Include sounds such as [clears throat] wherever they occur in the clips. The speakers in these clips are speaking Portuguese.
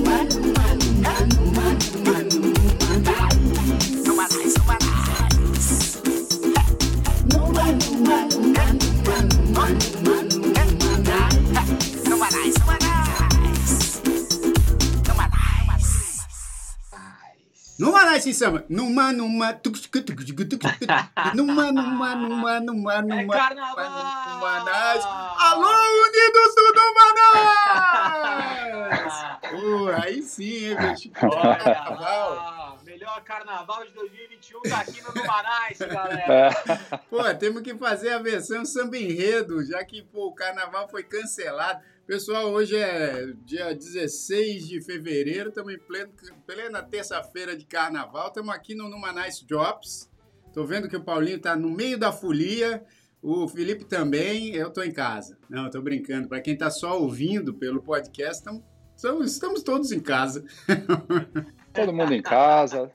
man, man, man, man. Assim, samba. Numa, numa, numa, numa, numa, numa, numa. É carnaval! Numanais. Alô, Unidos do Numanais! uh, [laughs] aí sim, hein, bicho. Carnaval. Melhor carnaval de 2021 tá aqui no Numanais, galera. Pô, temos que fazer a versão samba enredo, já que pô, o carnaval foi cancelado. Pessoal, hoje é dia 16 de fevereiro, estamos em pleno, plena terça-feira de carnaval, estamos aqui no Numa Nice Drops. Estou vendo que o Paulinho está no meio da folia, o Felipe também, eu estou em casa. Não, estou brincando. Para quem está só ouvindo pelo podcast, estamos, estamos todos em casa. [laughs] Todo mundo em casa,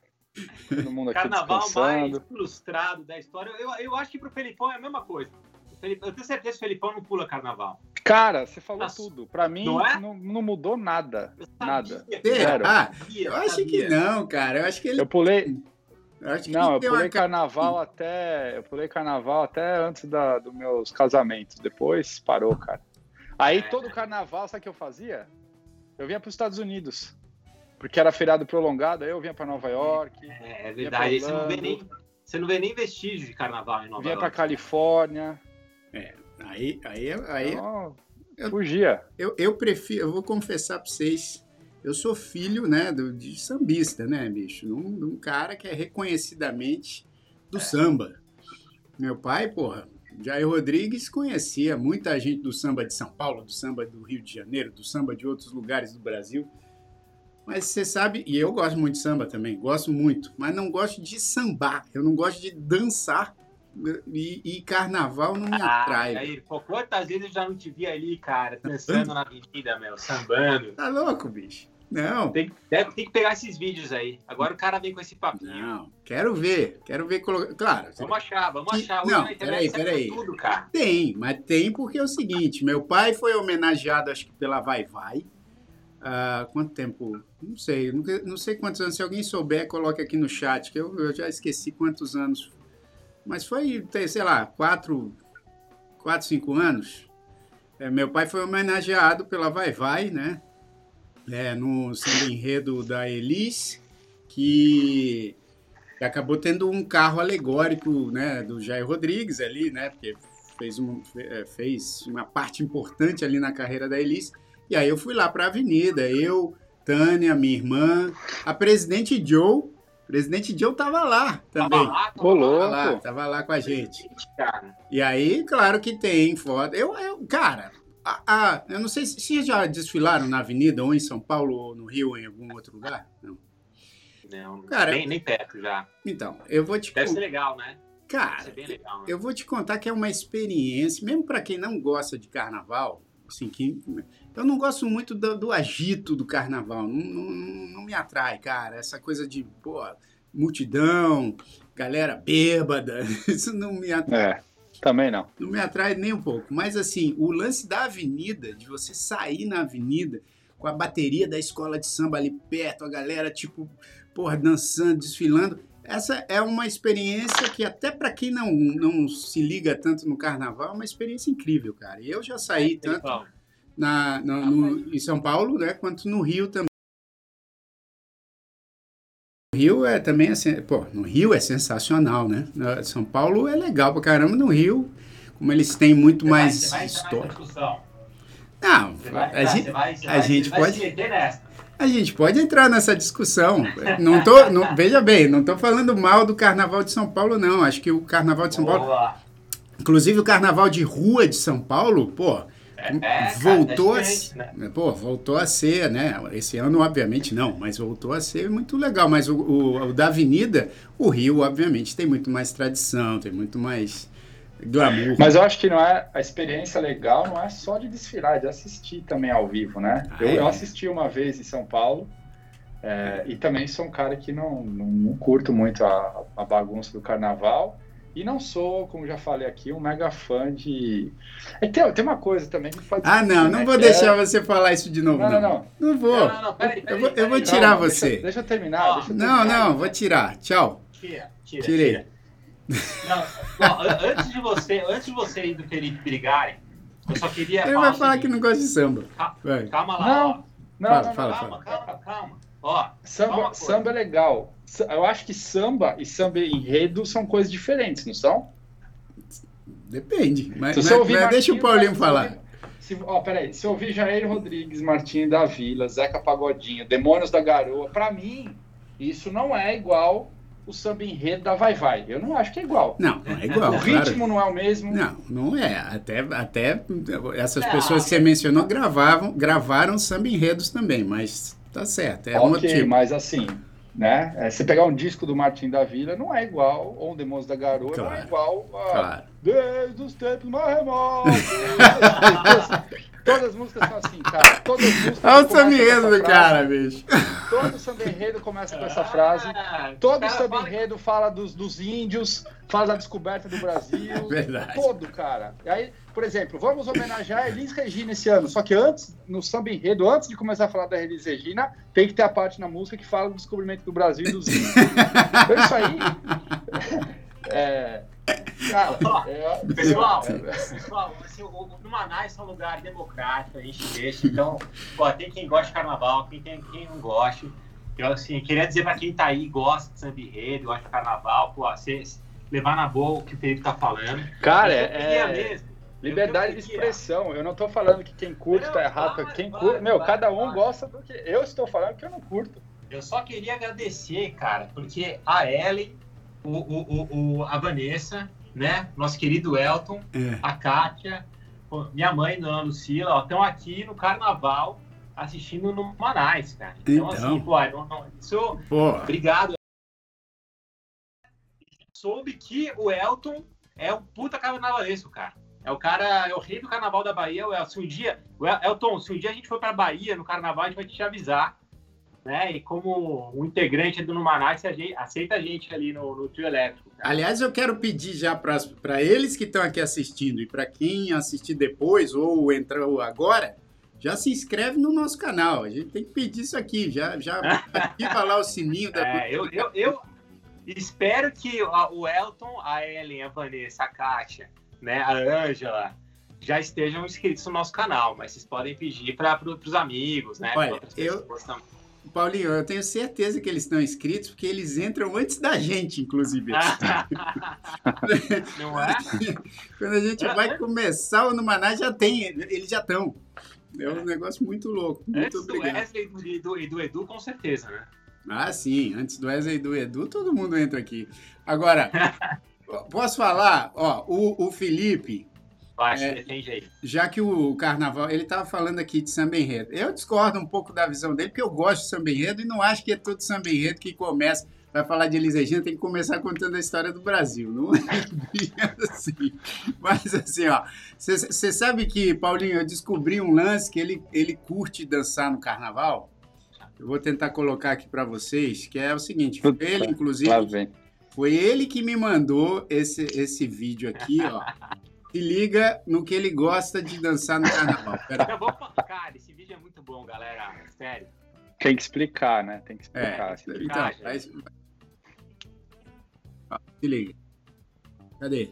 todo mundo aqui Carnaval descansando. mais frustrado da história. Eu, eu acho que para o Felipão é a mesma coisa. Eu tenho certeza que o Felipão não pula carnaval. Cara, você falou Nossa. tudo. Pra mim, Não não, é? não mudou nada. Nada. Zero. Ah, eu acho que não, cara. Eu acho que ele. Eu pulei. eu acho que Não, eu pulei ca- carnaval até. Eu pulei carnaval até antes da, dos meus casamentos. Depois parou, cara. Aí todo carnaval, sabe o que eu fazia? Eu vinha para os Estados Unidos. Porque era feriado prolongado, aí eu vinha para Nova York, É, é verdade. Aí Você não, vê nem, você não vê nem vestígio de carnaval em Nova vinha para York. Califórnia. Aí, aí, aí Então, eu- fugia. eu, eu prefiro, eu vou confessar para vocês, eu sou filho, né, do, de sambista, né, bicho? De um, de um cara que é reconhecidamente do samba. Meu pai, porra, Jair Rodrigues conhecia muita gente do samba de São Paulo, do samba do Rio de Janeiro, do samba de outros lugares do Brasil. Mas você sabe, e eu gosto muito de samba também, gosto muito, mas não gosto de sambar, eu não gosto de dançar e, e carnaval não me atrai. Ah, aí, pô, quantas vezes eu já não te vi ali, cara, dançando na avenida, meu, sambando. Tá louco, bicho? Não, Tem, deve, tem que pegar esses vídeos aí. Agora o cara vem com esse papinho. Não, quero ver, quero ver. colo- Claro, Vamos achar, vamos Que- achar. Hoje não, peraí, peraí. tudo, cara. tem, mas tem porque é o seguinte: meu pai foi homenageado, acho que pela Vai Vai. há quanto tempo? Não sei, nunca- não sei quantos anos. Se alguém souber, coloque aqui no chat, que eu, eu já esqueci quantos anos. Mas foi, sei lá, quatro, quatro cinco anos. É, meu pai foi homenageado pela Vai Vai, né? É, no samba enredo da Elis, que acabou tendo um carro alegórico né, do Jair Rodrigues ali, né? Porque fez, um, eh, fez uma parte importante ali na carreira da Elis. E aí eu fui lá para a avenida, eu, Tânia, minha irmã, a presidente Joe. Presidente Joe tava lá Tava também. lá, tava lá, louco. Tava lá, tava lá com a gente. E aí, claro que tem foto. Eu, eu cara, a, a- eu não sei se vocês já desfilaram na avenida, ou em São Paulo, ou no Rio, ou em algum outro lugar. Não. Não, Cara, nem, nem perto já. Então, eu vou te Deve con- ser legal, né? Cara, legal, né? Eu vou te contar que é uma experiência, mesmo para quem não gosta de carnaval, assim, que eu não gosto muito do, do agito do carnaval, não, não, não me atrai, cara, essa coisa de, pô, multidão, galera bêbada, [laughs] isso não me atrai, É, também não. não me atrai nem um pouco. Mas assim, o lance da avenida, de você sair na avenida com a bateria da escola de samba ali perto, a galera tipo, porra, dançando, desfilando, essa é uma experiência que até para quem não, não se liga tanto no carnaval, é uma experiência incrível, cara. E eu já saí tanto Felipão, na, na- no- em São Paulo, né, quanto no Rio também. No Rio é também assim, pô, no Rio é sensacional, né? São Paulo é legal pra caramba, no Rio, como eles têm muito você vai- mais vai história. Não, Você vai, a gente, você vai, a vai- gente você vai pode- se meter nessa. A gente pode entrar nessa discussão. Não tô, não- veja bem, não tô falando mal do Carnaval de São Paulo, não. Acho que o Carnaval de São Paulo, Boa. inclusive o Carnaval de rua de São Paulo, pô, É, cara, voltou é a né? Pô, voltou a ser, né? Esse ano, obviamente, não, mas voltou a ser muito legal. Mas o, o- o da Avenida, o Rio, obviamente, tem muito mais tradição, tem muito mais glamour. Mas eu acho que não é a experiência legal, não é só de desfilar, é de assistir também ao vivo, né? Ah, eu, é? eu assisti uma vez em São Paulo é, e também sou um cara que não, não, não curto muito a, a bagunça do carnaval E não sou, como já falei aqui, um mega fã de. É, tem, tem uma coisa também que pode. Ah, não, não né, vou deixar é... você falar isso de novo. Não, não, não, não. Não vou. Não, não, não, peraí, peraí, eu vou, eu vou peraí. tirar você. Deixa, deixa eu terminar. Deixa eu Não, terminar. não, vou tirar. Tchau. Tira, tira, Tirei. tira. Não, ó, antes de você, antes de você e do Felipe brigarem, eu só queria Ele falar vai falar que não gosta de samba. Ca- Vai. Calma lá, Não, ó. Não, Fala, não, não. fala. Calma, calma, calma. Ó, Samba, samba é legal. Eu acho que samba e samba enredo são coisas diferentes, não são? Depende. Mas, mas- mas deixa o Martinho Paulinho falar. se ó, peraí, se eu ouvir Jair Rodrigues, Martinho da Vila, Zeca Pagodinho, Demônios da Garoa, pra mim, isso não é igual o samba enredo da Vai Vai. Eu não acho que é igual. Não, não é igual. o claro. ritmo não é o mesmo. Não, não é. Até, até essas pessoas que você mencionou gravavam, gravaram samba enredos também, mas tá certo. É ok, motivo. mas assim, né? é, você pegar um disco do Martinho da Vila, não é igual, ou um Demônios da Garoa, não é Claro. igual a Claro. Desde os tempos mais remotos. [laughs] Todas as músicas são assim, cara. Todas as músicas Olha o começam samba com enredo essa do frase. cara, bicho. Todo samba enredo começa com essa frase. Todo samba fala- enredo fala dos, dos índios, fala da descoberta do Brasil. [laughs] Verdade. Todo, cara. E aí, por exemplo, vamos homenagear a Elis Regina esse ano. Só que antes, no samba enredo, antes de começar a falar da Elis Regina, tem que ter a parte na música que fala do descobrimento do Brasil e dos índios. [laughs] então isso aí. É. Cara, é, Pessoal, é- pessoal, assim, o, o no Manaus é um lugar democrático, a gente deixa, então, pô, tem quem gosta de carnaval, quem tem quem não gosta. Eu, assim, queria dizer pra quem tá aí, gosta de samba enredo, gosta de carnaval, pô, você levar na boa o que o Felipe tá falando. Cara, é. mesmo. Liberdade de expressão. Eu não tô falando que quem curte Não, tá errado. vai, quem curte, meu, vai, cada um vai. gosta do que. Eu estou falando que eu não curto. Eu só queria agradecer, cara, porque a Ellen, o, o, o, o- a Vanessa, né, nosso querido Elton, É. a Kátia, minha mãe, Dona Lucila, estão aqui no carnaval assistindo no Manaus, cara. Então, Então. assim, pô, não, não, isso, Pô, obrigado. Soube que o Elton é um puta carnavalesco, cara. É o cara, é o rei do carnaval da Bahia. O El- Se um dia, o Elton, se um dia a gente for pra Bahia no carnaval, a gente vai te avisar. Né? E como um integrante do Numanais, a gente, aceita a gente ali no, no trio elétrico. cara. aliás, eu quero pedir já para eles que estão aqui assistindo e para quem assistir depois ou entrou agora, já se inscreve no nosso canal. A gente tem que pedir isso aqui, já, já [laughs] ativa lá o sininho da É, eu, eu, eu espero que a- o Elton, a Ellen, a Vanessa, a Kátia, né, a Ângela, já estejam inscritos no nosso canal, mas vocês podem pedir para pro, os amigos, né? Olha, outras eu- pessoas também. Paulinho, eu tenho certeza que eles estão inscritos porque eles entram antes da gente, inclusive. [laughs] Não é? [laughs] Quando a gente vai começar o Numaná, já tem, eles já estão. É um negócio muito louco. Muito Antes do obrigado. Wesley e do, e do Edu, com certeza, né? Ah, sim. Antes do Wesley e do Edu, todo mundo entra aqui. Agora, [laughs] posso falar? Ó, o, o Felipe, É. já que o carnaval, ele estava falando aqui de samba enredo. Eu discordo um pouco da visão dele, porque eu gosto de samba enredo e não acho que é todo samba enredo que começa. Vai falar de Elis Regina, tem que começar contando a história do Brasil. Não é assim. Mas assim, ó. Você sabe que, Paulinho, eu descobri um lance que ele, ele curte dançar no carnaval. Eu vou tentar colocar aqui para vocês, que é o seguinte. Puta, ele, inclusive, foi ele que me mandou esse, esse vídeo aqui, ó. Se liga no que ele gosta de dançar no carnaval. [laughs] Pera fa- Cara, esse vídeo é muito bom, galera. Sério. Tem que explicar, né? Tem que É, explicar. esse vídeo. então, Ah, Ó, se liga. Cadê?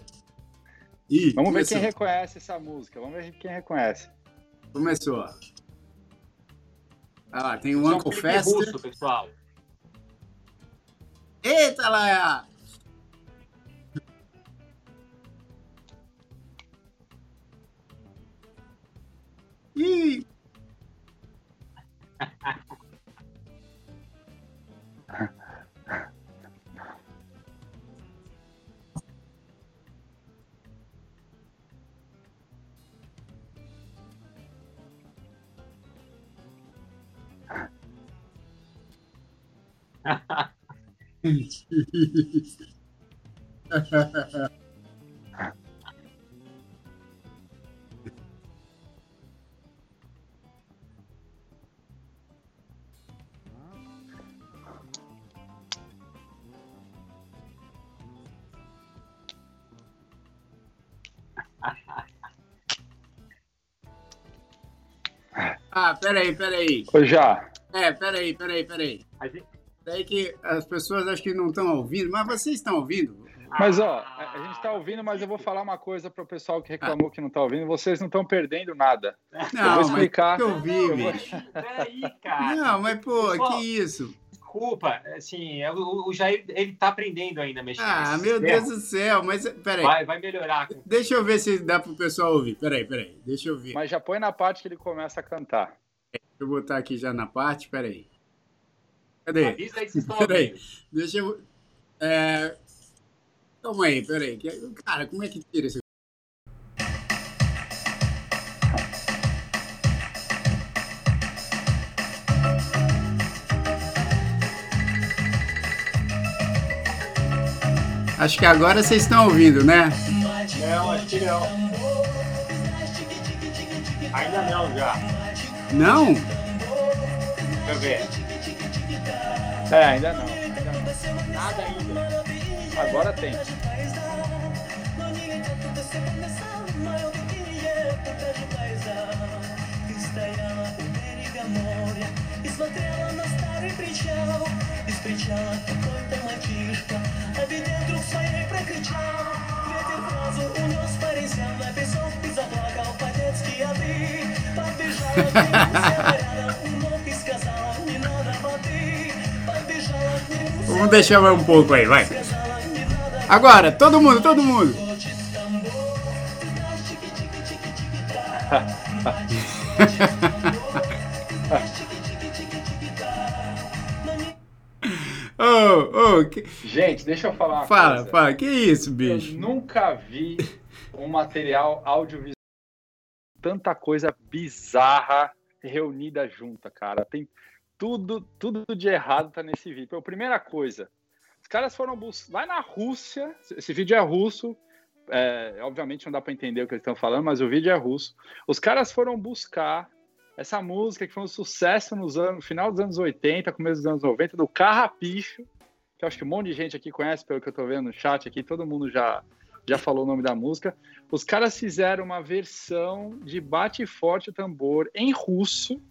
Ih, Vamos ver começou. quem reconhece essa música. Vamos ver quem reconhece. Começou. ó. Ah lá, tem é um Uncle Fester. russo, pessoal. Eita, Laia! Yee! Jeez. [laughs] Ah, peraí, peraí. Ô, já. É, peraí, peraí, peraí. A gente- Daí que as pessoas acho que não estão ouvindo, mas vocês estão ouvindo? Mas, ó, a gente tá ouvindo, mas eu vou falar uma coisa pro pessoal que reclamou que não tá ouvindo. Vocês não estão perdendo nada. Não, vou explicar. mas eu vi, Eu vou-. Peraí, cara. Não, mas pô, Pô. que isso? Desculpa, assim, é, o, o Jair, ele tá aprendendo ainda a mexer. Ah, nesse meu sistema. Deus do céu, mas peraí. Vai, vai melhorar. Deixa eu ver se dá pro pessoal ouvir. Peraí, peraí. Deixa eu ver. Mas já põe na parte que ele começa a cantar. Deixa eu botar aqui já na parte, peraí. Cadê? Avisa aí que vocês estão Peraí. ouvindo. Deixa eu. É... Calma aí, peraí. Cara, como é que tira isso? Acho que agora vocês estão ouvindo, né? Não, acho que não. Ainda não, já. Não? Deixa eu ver. É, ainda não. Ainda não. Nada ainda. Agora tem. стояла у берега моря И смотрела на старый причал И встречала какой-то мальчишка А видя вдруг своей прокричал Ветер фразу унес парисям На песок и заплакал по-детски А ты подбежала к нему, села рядом у ног И сказала, не надо воды Подбежала к нему, Vamos deixar mais um pouco aí, vai. сказала, не надо Agora, todo mundo, todo mundo. Que- Gente, deixa eu falar uma fala, coisa. fala, que isso, Eu bicho? nunca vi [laughs] um material audiovisual tanta coisa bizarra reunida junta, cara. Tem tudo, tudo de errado tá nesse vídeo. Então, primeira coisa, os caras foram buscar lá na Rússia. Esse vídeo é russo. é, obviamente não dá para entender o que eles estão falando, mas o vídeo é russo. Os caras foram buscar essa música que foi um sucesso nos anos, no final dos anos 80, começo dos anos 90, do Carrapicho, eu acho que um monte de gente aqui conhece, pelo que eu tô vendo no chat aqui, todo mundo já, já falou o nome da música. Os caras fizeram uma versão de Bate Forte o Tambor em russo.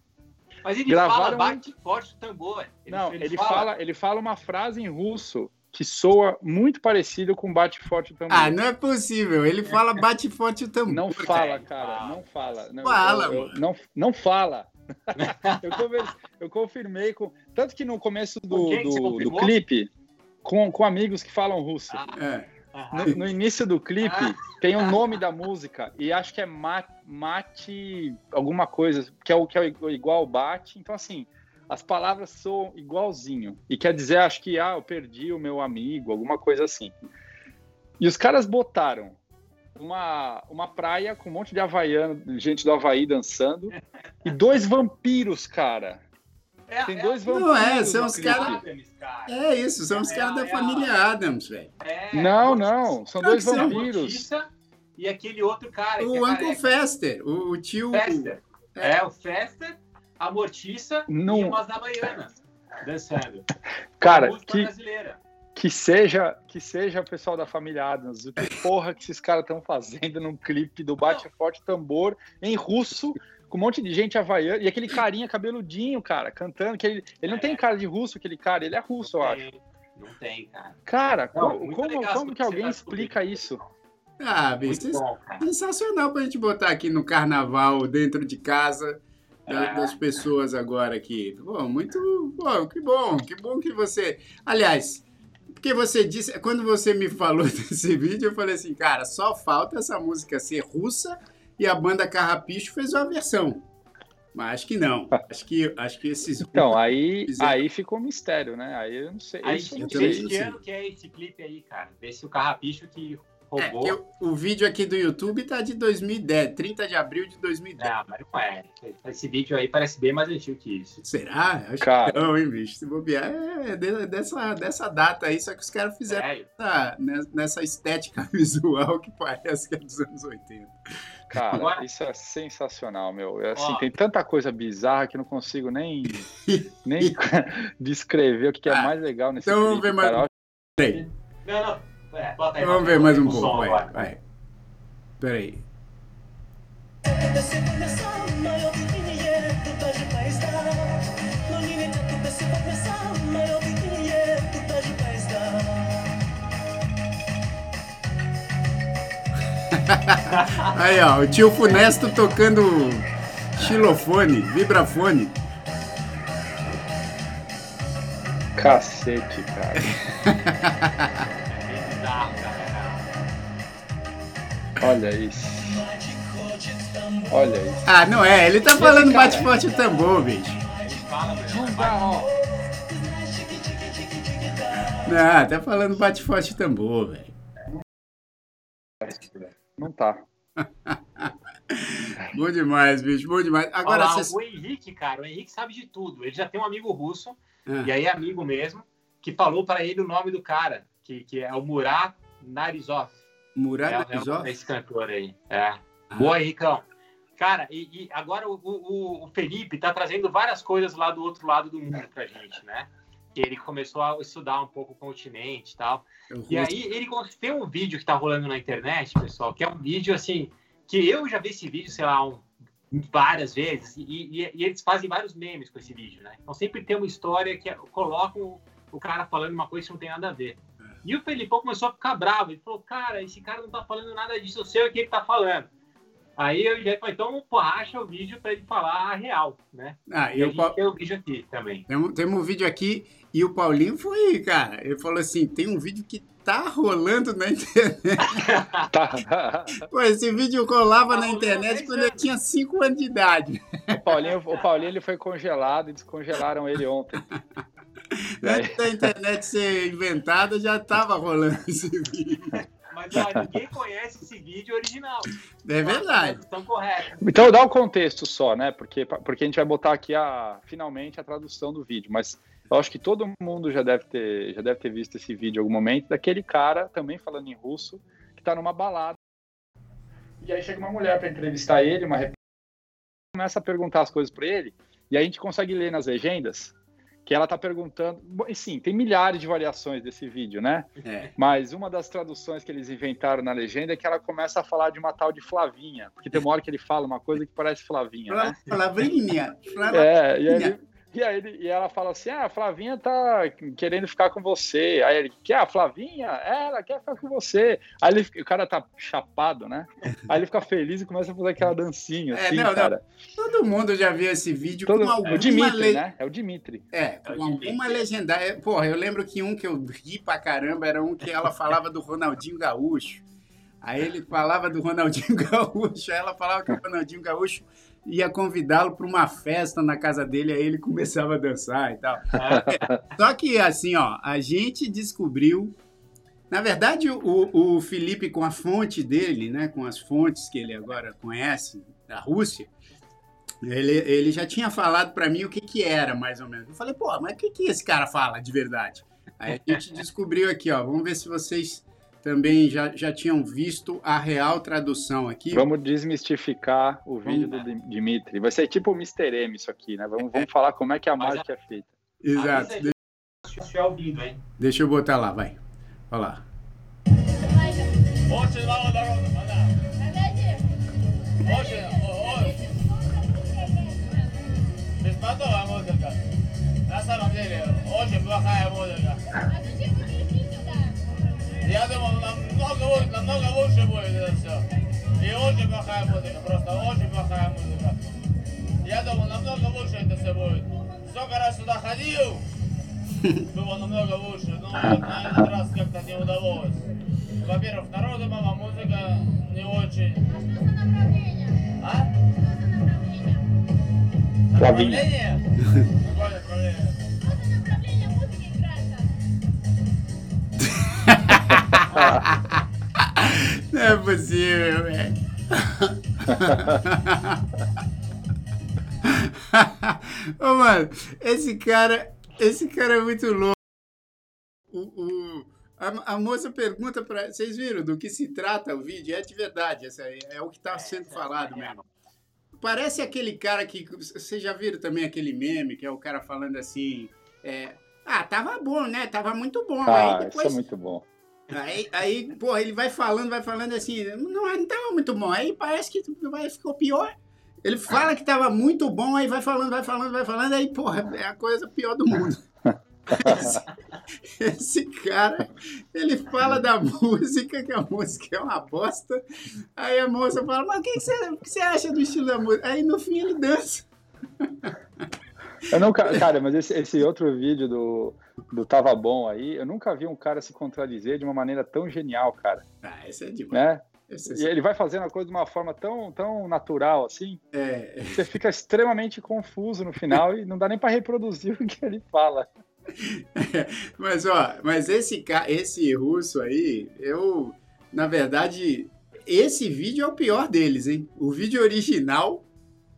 Mas ele Gravaram fala, bate forte o tambor. Não, ele, fala, ele fala uma frase em russo que soa muito parecido com Bate Forte o Tambor. Ah, não é possível. Ele fala bate forte o tambor. Não fala, cara. não fala. Não, Fala, eu- eu- mano. não, não fala. [laughs] eu, eu confirmei com. Tanto que no começo do, do, do clipe, com, com amigos que falam russo. Ah, É. No, no início do clipe, Ah. tem o nome da música, e acho que é Ma- Mate, alguma coisa, que é o que é igual bate. Então, assim, as palavras soam igualzinho. E quer dizer, acho que, ah, eu perdi o meu amigo, alguma coisa assim. E os caras botaram uma, uma praia com um monte de havaiano, gente do Havaí dançando, e dois vampiros, cara. É, Tem é- dois Não vampiros. é, são os caras-. É isso, são os É, caras da é, família Adams, velho. É, Não, não, são dois são. vampiros. E aquele outro cara. que é O Uncle. Fester, o, o tio. Fester. É, o Fester, a Mortiça Não. e umas Havaianas dançando. Cara, música que, brasileira. que seja que seja o pessoal da família Adams, o que porra que esses caras estão fazendo num clipe do Bate Forte Tambor em russo, com um monte de gente havaiana, e aquele carinha cabeludinho, cara, cantando, que ele, ele não É. tem cara de russo, aquele cara, ele é russo, eu acho. Tem, Não tem, cara. Cara, Não, como, como, legal como que alguém explica isso? Ah, bicho, bom, sensacional pra gente botar aqui no carnaval, dentro de casa, da- É. das pessoas agora aqui. Pô, muito bom, que bom, que bom que você. Aliás, porque você disse, quando você me falou [laughs] desse vídeo, eu falei assim, cara, só falta essa música ser russa e a banda Carrapicho fez uma versão. Mas acho que não. [laughs] Acho que, acho que esses. Então, aí, Fizeram. aí ficou um mistério, né? Aí eu não sei. Aí, vê sei. não que ano que é esse clipe aí, cara. Vê se o Carrapicho que É, roubou. eu- o vídeo aqui do YouTube tá de 2010, 30 de abril de 2010. Não, mas não é. Esse vídeo aí parece bem mais antigo que isso. Será? Acho Cara. que não, hein, bicho? Se bobear, é de- dessa, dessa data aí, só que os caras fizeram Sério. essa- né, nessa estética [laughs] visual que parece que é dos anos 80. Cara, Agora... isso é sensacional, meu. É, assim, Ó. tem tanta coisa bizarra que não consigo nem, [laughs] nem [laughs] descrever o que, que é ah, mais legal nesse Então vamos ver mais cara. um. Peraí. Não, não. É, bota aí, então vamos ver mais um, um pouco. Vai, agora. vai. Peraí. Começar, Aí, ó, o tio Funesto tocando xilofone, vibrafone. Cacete, cara. Olha isso. Olha isso. Ah, não é, ele tá falando bate forte o tambor, bicho. Não dá, ó. Não, tá falando bate forte o tambor, velho. Não tá. [laughs] Bom demais, bicho, bom demais. Agora, Olha lá, vocês... o Henrique, cara, o Henrique sabe de tudo. Ele já tem um amigo russo, Ah. e aí é amigo mesmo, que falou pra ele o nome do cara, que, que é o Murat Narizov. Murat é, é, Narizov? é esse cantor aí. É. Boa, Henricão. Cara, e, e agora o, o, o Felipe tá trazendo várias coisas lá do outro lado do mundo pra gente, né? Que ele começou a estudar um pouco o continente e tal. Eu E aí ele tem um vídeo que tá rolando na internet, pessoal, que é um vídeo assim, que eu já vi esse vídeo, sei lá, um- várias vezes, e, e- e eles fazem vários memes com esse vídeo, né? Então sempre tem uma história que é- colocam o, cara falando uma coisa que não tem nada a ver. E o Felipão começou a ficar bravo, ele falou, cara, esse cara não tá falando nada disso, eu sei o que ele tá falando. Aí eu já falei, então pô, acha o vídeo pra ele falar a real, né? Ah, E e Pa- tem o vídeo aqui também. Temos, temos um vídeo aqui e o Paulinho foi, cara. Ele falou assim: tem um vídeo que tá rolando na internet. Tá. [laughs] Pô, esse vídeo rolava na internet quando eu tinha 5 anos de idade. O Paulinho, o Paulinho ele foi congelado e descongelaram ele ontem. [laughs] Antes da internet ser inventada, já tava rolando esse vídeo. Mas ó, ninguém conhece esse vídeo original. É verdade. Estão corretos. Então dá o contexto só, né? Porque, porque a gente vai botar aqui a, finalmente a tradução do vídeo. Mas eu acho que todo mundo já deve ter, já deve ter visto esse vídeo em algum momento, daquele cara, também falando em russo, que tá numa balada. E aí chega uma mulher para entrevistar ele, uma repórter, começa a perguntar as coisas para ele, e aí a gente consegue ler nas legendas que ela tá perguntando. E sim, tem milhares de variações desse vídeo, né? É. Mas uma das traduções que eles inventaram na legenda é que ela começa a falar de uma tal de Flavinha, porque tem uma hora que ele fala uma coisa que parece Flavinha, né? Palavrinha. Palavrinha. É, e aí, ele- e aí ele- e ela fala assim: ah, a Flavinha tá querendo ficar com você. Aí ele, quer a Flavinha? É, ela quer ficar com você. Aí ele- o cara tá chapado, né? Aí ele fica feliz e começa a fazer aquela dancinha, É, assim, não, não. cara. Todo mundo já viu esse vídeo Todo- com alguma o Dimitri, le- né? É o Dimitri. É, É com o alguma legendária. Porra, eu lembro que um que eu ri pra caramba era um que ela falava do Ronaldinho Gaúcho. Aí ele falava do Ronaldinho [laughs] Gaúcho, aí ela falava que o Ronaldinho Gaúcho ia convidá-lo para uma festa na casa dele, aí ele começava a dançar e tal. [laughs] Só que assim, ó, a gente descobriu. Na verdade, o, o Felipe, com a fonte dele, né, com as fontes que ele agora conhece da Rússia, ele, ele já tinha falado para mim o que, que era, mais ou menos. Eu falei, pô, mas o que, que esse cara fala de verdade? Aí a gente descobriu aqui, ó. Vamos ver se vocês também já, já tinham visto a real tradução aqui. Vamos desmistificar o vídeo do Dimitri. Vai ser tipo o Mr. M isso aqui, né? Vamos, vamos falar como é que a mágica é feita. Exato. Deixa... Deixa eu botar lá, vai. Olha lá. Hoje, думал, намного, лу- намного лучше будет это все. И очень плохая музыка, просто очень плохая музыка. Я думал, намного лучше это все будет. Сколько раз сюда ходил, было намного лучше, но вот на этот раз как-то не удалось. Во-первых, народу мало, музыка не очень. А? Flavinha. Направление? Какое направление? Não é possível, velho. Ô, mano, esse cara, esse cara é muito louco. O, o- a, a moça pergunta pra. Vocês viram do que se trata o vídeo? É de verdade, essa aí, é o que tá sendo falado mesmo. Parece aquele cara que. Vocês já viram também aquele meme, que é o cara falando assim. é, ah, tava bom, né? Tava muito bom. Ah, aí isso depois é muito bom. Aí, aí, pô, ele vai falando, vai falando assim, não, não tava muito bom. Aí parece que vai, ficou pior. Ele fala que tava muito bom, aí vai falando, vai falando, vai falando, aí, porra, é a coisa pior do mundo. [laughs] Esse cara, ele fala da música, que a música é uma bosta. Aí a moça fala, mas o que, que, você, o que você acha do estilo da música? Aí no fim ele dança. Eu nunca, cara, mas esse, esse outro vídeo do, do Tava Bom aí, eu nunca vi um cara se contradizer de uma maneira tão genial, cara. Ah, esse é demais. Né? Esse E é, ele vai fazendo a coisa de uma forma tão, tão natural assim, é, você fica extremamente confuso no final e não dá nem para reproduzir [laughs] o que ele fala. [laughs] mas ó, mas esse esse russo aí, eu na verdade esse vídeo é o pior deles, hein? O vídeo original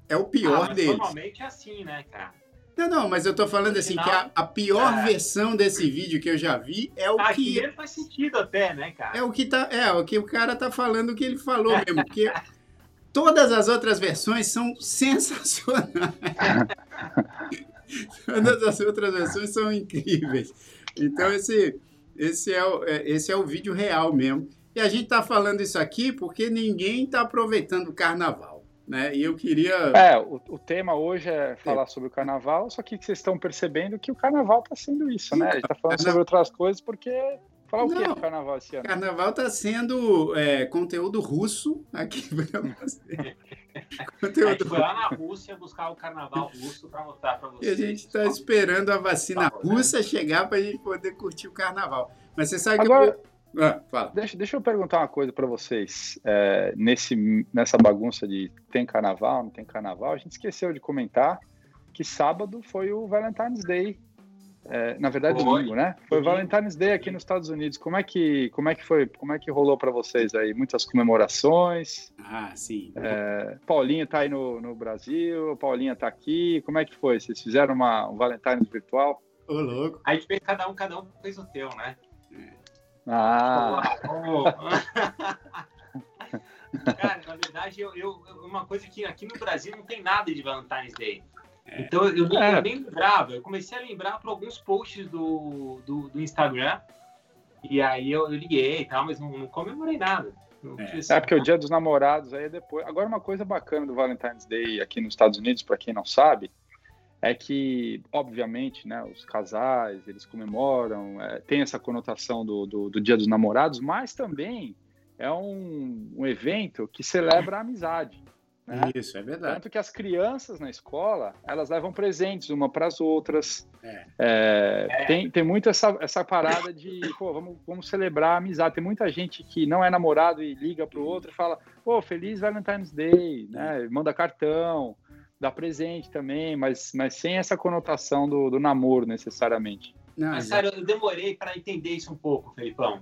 é o Ah, pior mas deles. Normalmente é assim, né, cara? Não, não, mas eu tô falando assim que a, a pior É. versão desse vídeo que eu já vi é o Ah, que ele faz sentido até, né, cara? é o que tá é o que o cara tá falando que ele falou [laughs] mesmo, porque todas as outras versões são sensacionais. [laughs] todas as outras versões são incríveis. Então esse esse é o, é- esse é o vídeo real mesmo. E a gente tá falando isso aqui porque ninguém tá aproveitando o carnaval, né? E eu queria É, o, o tema hoje é falar sobre o carnaval, só que vocês estão percebendo que o carnaval tá sendo isso, né? A gente tá falando sobre outras coisas porque. Falar o que do carnaval esse ano? Carnaval está sendo é, conteúdo russo aqui [laughs] para você. A gente conteúdo foi lá na Rússia buscar o carnaval russo pra mostrar pra E vocês. a gente está esperando a vacina Tá né? russa chegar para a gente poder curtir o carnaval. Mas você sabe que Agora- eu... Ah, fala. Deixa, deixa eu perguntar uma coisa para vocês. É, nesse, nessa bagunça de tem carnaval, não tem carnaval, a gente esqueceu de comentar que sábado foi o Valentine's Day. É, na verdade, Foi. domingo, né? Foi. Valentine's Day aqui nos Estados Unidos. Como é que, como é que foi? Como é que rolou para vocês aí? Muitas comemorações. Ah, sim. É, Paulinha tá aí no, no Brasil, Paulinha tá aqui. Como é que foi? Vocês fizeram uma, um Valentine's virtual? Ô, louco. A gente fez cada um, cada um fez o teu, né? Ah, [laughs] Cara, na verdade, eu, eu- eu- uma coisa que aqui no Brasil não tem nada de Valentine's Day. Então eu nem, É. eu nem lembrava. Eu comecei a lembrar por alguns posts do, do, do Instagram. E aí eu, eu liguei e tal, mas não, não comemorei nada. Não É. É porque o Dia dos Namorados aí é depois. Agora uma coisa bacana do Valentine's Day aqui nos Estados Unidos, para quem não sabe, é que obviamente, né, os casais eles comemoram, é, tem essa conotação do, do, do Dia dos Namorados, mas também é um, um evento que celebra a amizade. Né? Isso, é verdade. Tanto que as crianças na escola, elas levam presentes uma para as outras. É. É, É. Tem, tem muito essa, essa parada de, pô, vamos, vamos celebrar a amizade. Tem muita gente que não é namorado e liga pro outro e fala, pô, feliz Valentine's Day, né? Manda cartão, dá presente também, mas, mas sem essa conotação do, do namoro necessariamente. Não, Mas, sério, eu demorei para entender isso um pouco, Felipão.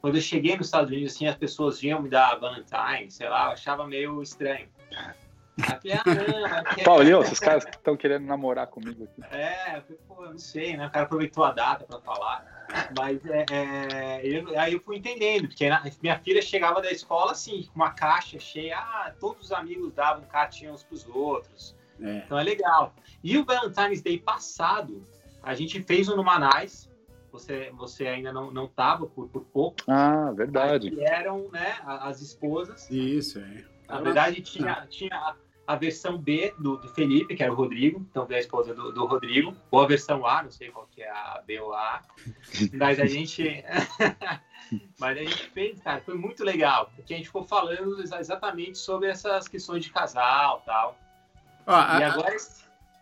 Quando eu cheguei nos Estados Unidos, assim, as pessoas vinham me dar Valentine, sei lá, eu achava meio estranho. Falei, ah, não, é que- Paulinho, esses caras estão querendo namorar comigo aqui. É, eu falei, pô, eu não sei, né? O cara aproveitou a data para falar. Mas é, é, eu- aí eu fui entendendo, porque na- minha filha chegava da escola assim, com uma caixa cheia, ah, todos os amigos davam cartinhas uns pros outros. É. Então é legal. E o Valentine's Day passado, a gente fez um no Manais. Você, você ainda não, não tava por, por pouco. Ah, verdade. Aí eram né, as esposas. Isso, é. Na verdade, tinha, tinha a- versão B do, do Felipe, que era o Rodrigo, então veio a esposa do, do Rodrigo, ou a versão A, não sei qual que é a B ou a A. [laughs] Mas a gente. [laughs] Mas a gente fez, cara, foi muito legal, porque a gente ficou falando exa- exatamente sobre essas questões de casal tal. Ó, E a- agora.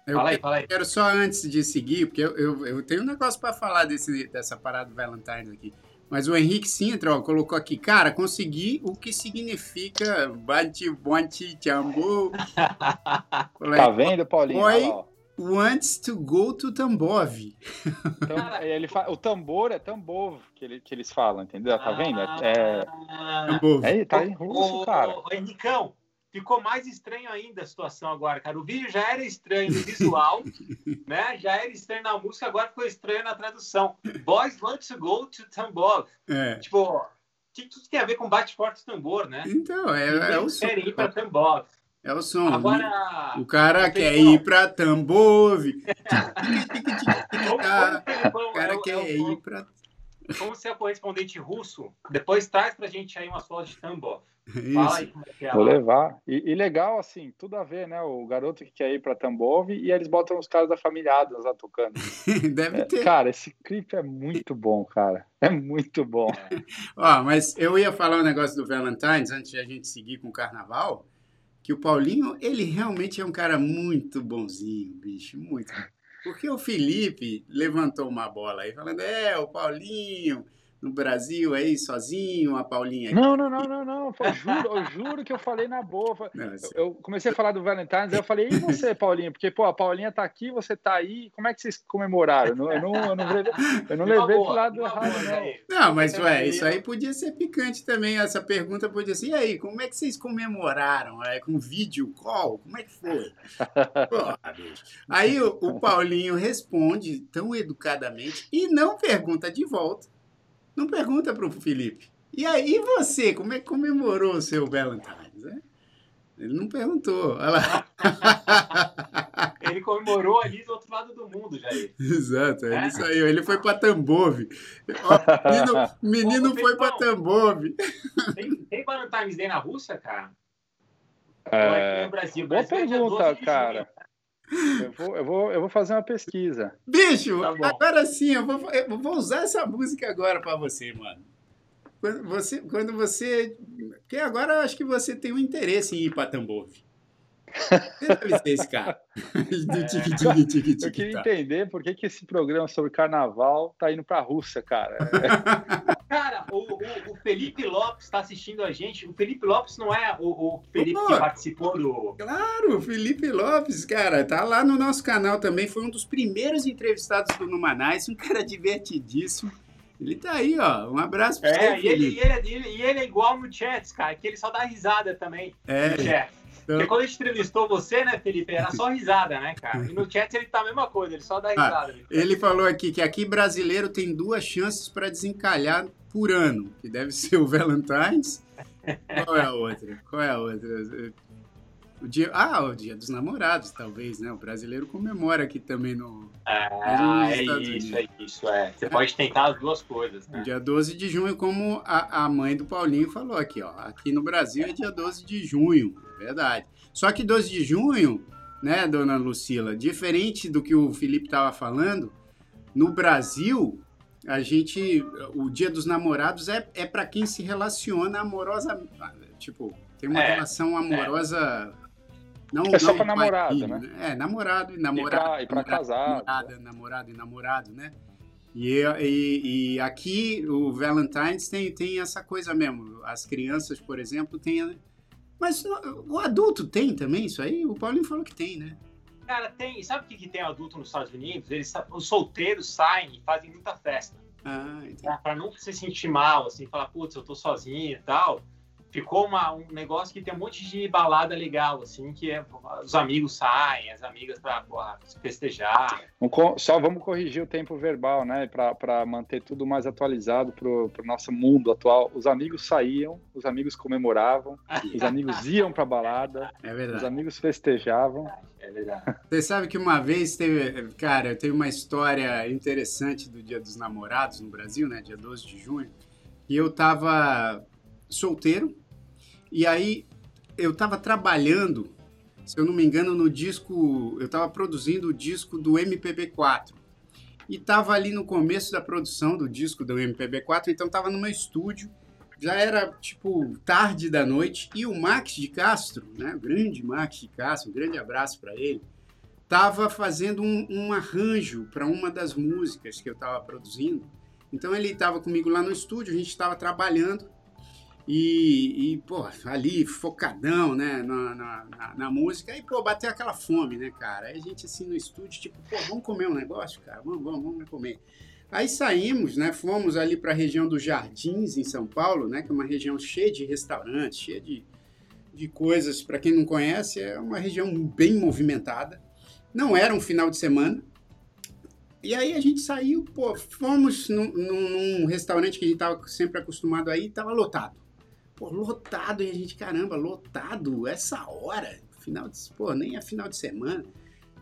eu Fala aí, fala aí. quero só antes de seguir, porque eu, eu, eu tenho um negócio para falar desse, dessa parada do Valentine's aqui. Mas o Henrique Sintra ó, colocou aqui, cara, consegui o que significa Banti Bonti Jambu. Tá vendo, Paulinho? Oi. Wants to go to Tambov. Então, ele fa... O tambor é tambor que, ele, que eles falam, entendeu? Tá vendo? É, Ah, Tambov. é... Tá em russo, Ô, cara. ô, Henricão, ficou mais estranho ainda a situação agora, cara. O vídeo já era estranho no visual, [laughs] né? Já era estranho na música, agora ficou estranho na tradução. Boys want to go to Tambov. É. Tipo, o que, que tem a ver com bate forte tambor, né? Então, é, é o Eles som. ir pra Tambov. É o som. Agora, O cara o quer ir pra Tambov. [laughs] o O cara é o- quer é o- ir pra. como você é o correspondente russo, depois traz pra gente aí umas fotos de Tambov. Isso. aí é que é. Vou levar. E, e legal, assim, tudo a ver, né? O garoto que quer ir pra Tambov e eles botam os caras da família Adams lá tocando. [laughs] Deve É, ter. cara, esse clipe é muito bom, cara. É muito bom. [laughs] Ó, mas eu ia falar um negócio do Valentine's antes de a gente seguir com o carnaval, que o Paulinho, ele realmente é um cara muito bonzinho, bicho, muito. Porque o Felipe levantou uma bola aí falando, é, o Paulinho no Brasil aí sozinho, a Paulinha aqui. Não, não, não, não, não. Eu juro, eu juro que eu falei na boa. Eu- assim, Eu comecei a falar do Valentine's, aí eu falei, e você, Paulinho? Porque, pô, a Paulinha tá aqui, você tá aí, como é que vocês comemoraram? Eu não, eu não, eu não levei, eu não Uma levei boa, pro lado uma errado, boa, não. Jair. Não, mas Você ué, isso aí podia ser picante também. Essa pergunta podia ser: e aí, como é que vocês comemoraram? É, com vídeo call? Como é que foi? [laughs] Porra. Aí o, o Paulinho responde tão educadamente e não pergunta de volta. Não pergunta pro Felipe. E aí você, como é que comemorou o seu Valentine's? né? Ele não perguntou. Olha lá. [laughs] Ele comemorou ali do outro lado do mundo, Jair. Exato, ele É? saiu. Ele foi pra Tambove. Menino [laughs] menino Ô, foi pra Felipão. Tambove. Tem, tem Valentine's Day na Rússia, cara? Ou é que nem É, o Brasil? O boa Brasil é pergunta, 12 de cara. Eu, vou, eu, vou, eu vou fazer uma pesquisa. Bicho, Tá agora sim, eu vou, eu vou usar essa música agora pra você, mano. Quando você, quando você. Porque agora eu acho que você tem um interesse em ir pra Tambove. Deve ser esse cara. [laughs] Do tique tique tique Eu queria tá. entender por que, que esse programa sobre carnaval tá indo pra Rússia, cara. [laughs] Cara, o, o- o Felipe Lopes está assistindo a gente. O Felipe Lopes não é o, o Felipe Pô. que participou do. Claro, o Felipe Lopes, cara, tá lá no nosso canal também. Foi um dos primeiros entrevistados do Numanais, um cara divertidíssimo. Ele tá aí, ó. Um abraço pra É, você, e ele, Felipe. e, ele, e ele- ele é igual no chat, cara, que ele só dá risada também É, no chat. Então- Porque quando a gente entrevistou você, né, Felipe, era só risada, né, cara? E no chat ele tá a mesma coisa, ele só dá risada. né? Ele falou aqui que aqui brasileiro tem duas chances para desencalhar por ano, que deve ser o Valentine's. Qual é a outra? Qual é a outra? O dia, ah, o Dia dos Namorados, talvez, né? O brasileiro comemora aqui também no, Ah, é isso, é isso, é. Você pode tentar as duas coisas, né? dia 12 de junho, como a, a mãe do Paulinho falou aqui, ó. Aqui no Brasil é dia 12 de junho, é verdade. Só que 12 de junho, né, dona Lucila, diferente do que o Felipe estava falando, no Brasil, a gente. O Dia dos Namorados é, é para quem se relaciona amorosa. Tipo, tem uma É, relação amorosa. Não, É só não pra namorado, marido, É, namorado e E namorado. pra, e pra casar. Namorada, namorado e namorado, né? E, e, e aqui o Valentine's tem, tem essa coisa mesmo. As crianças, por exemplo, têm. Mas o adulto tem também isso aí? O Paulinho falou que tem, né? Cara, tem. Sabe o que, que tem adulto nos Estados Unidos? Eles, os solteiros saem e fazem muita festa. Ah, entendi. Pra, pra não se sentir mal, assim, falar, putz, eu tô sozinho e tal. Ficou uma, um negócio que tem um monte de balada legal, assim, que é, os amigos saem, as amigas pra porra, festejar. Um Só vamos corrigir o tempo verbal, né? Para manter tudo mais atualizado pro, pro nosso mundo atual. Os amigos saíam, os amigos comemoravam, os amigos iam pra balada, É os verdade. amigos festejavam. É verdade. Você sabe que uma vez teve. Cara, eu tenho uma história interessante do Dia dos Namorados no Brasil, né? Dia 12 de junho. E eu tava solteiro. E aí eu tava trabalhando, se eu não me engano, no disco. Eu tava produzindo o disco do MPB4. E tava ali no começo da produção do disco do MPB4, então tava no meu estúdio. Já era tipo tarde da noite e o Max de Castro, né, o grande Max de Castro, um grande abraço para ele, estava fazendo um, um arranjo para uma das músicas que eu estava produzindo. Então ele estava comigo lá no estúdio, a gente estava trabalhando e, e, pô, ali focadão, né, na, na, na- música. E, pô, bateu aquela fome, né, cara? Aí a gente, assim, no estúdio, tipo, pô, vamos comer um negócio, cara? Vamos, vamos, vamos comer. Aí saímos, né, fomos ali para a região dos Jardins, em São Paulo, né, que é uma região cheia de restaurantes, cheia de, de coisas. Para quem não conhece, é uma região bem movimentada. Não era um final de semana. E aí a gente saiu, pô, fomos num, num- num restaurante que a gente estava sempre acostumado aí, estava lotado. Pô, lotado, e a gente, caramba, lotado essa hora. Final de, pô, nem é final de semana.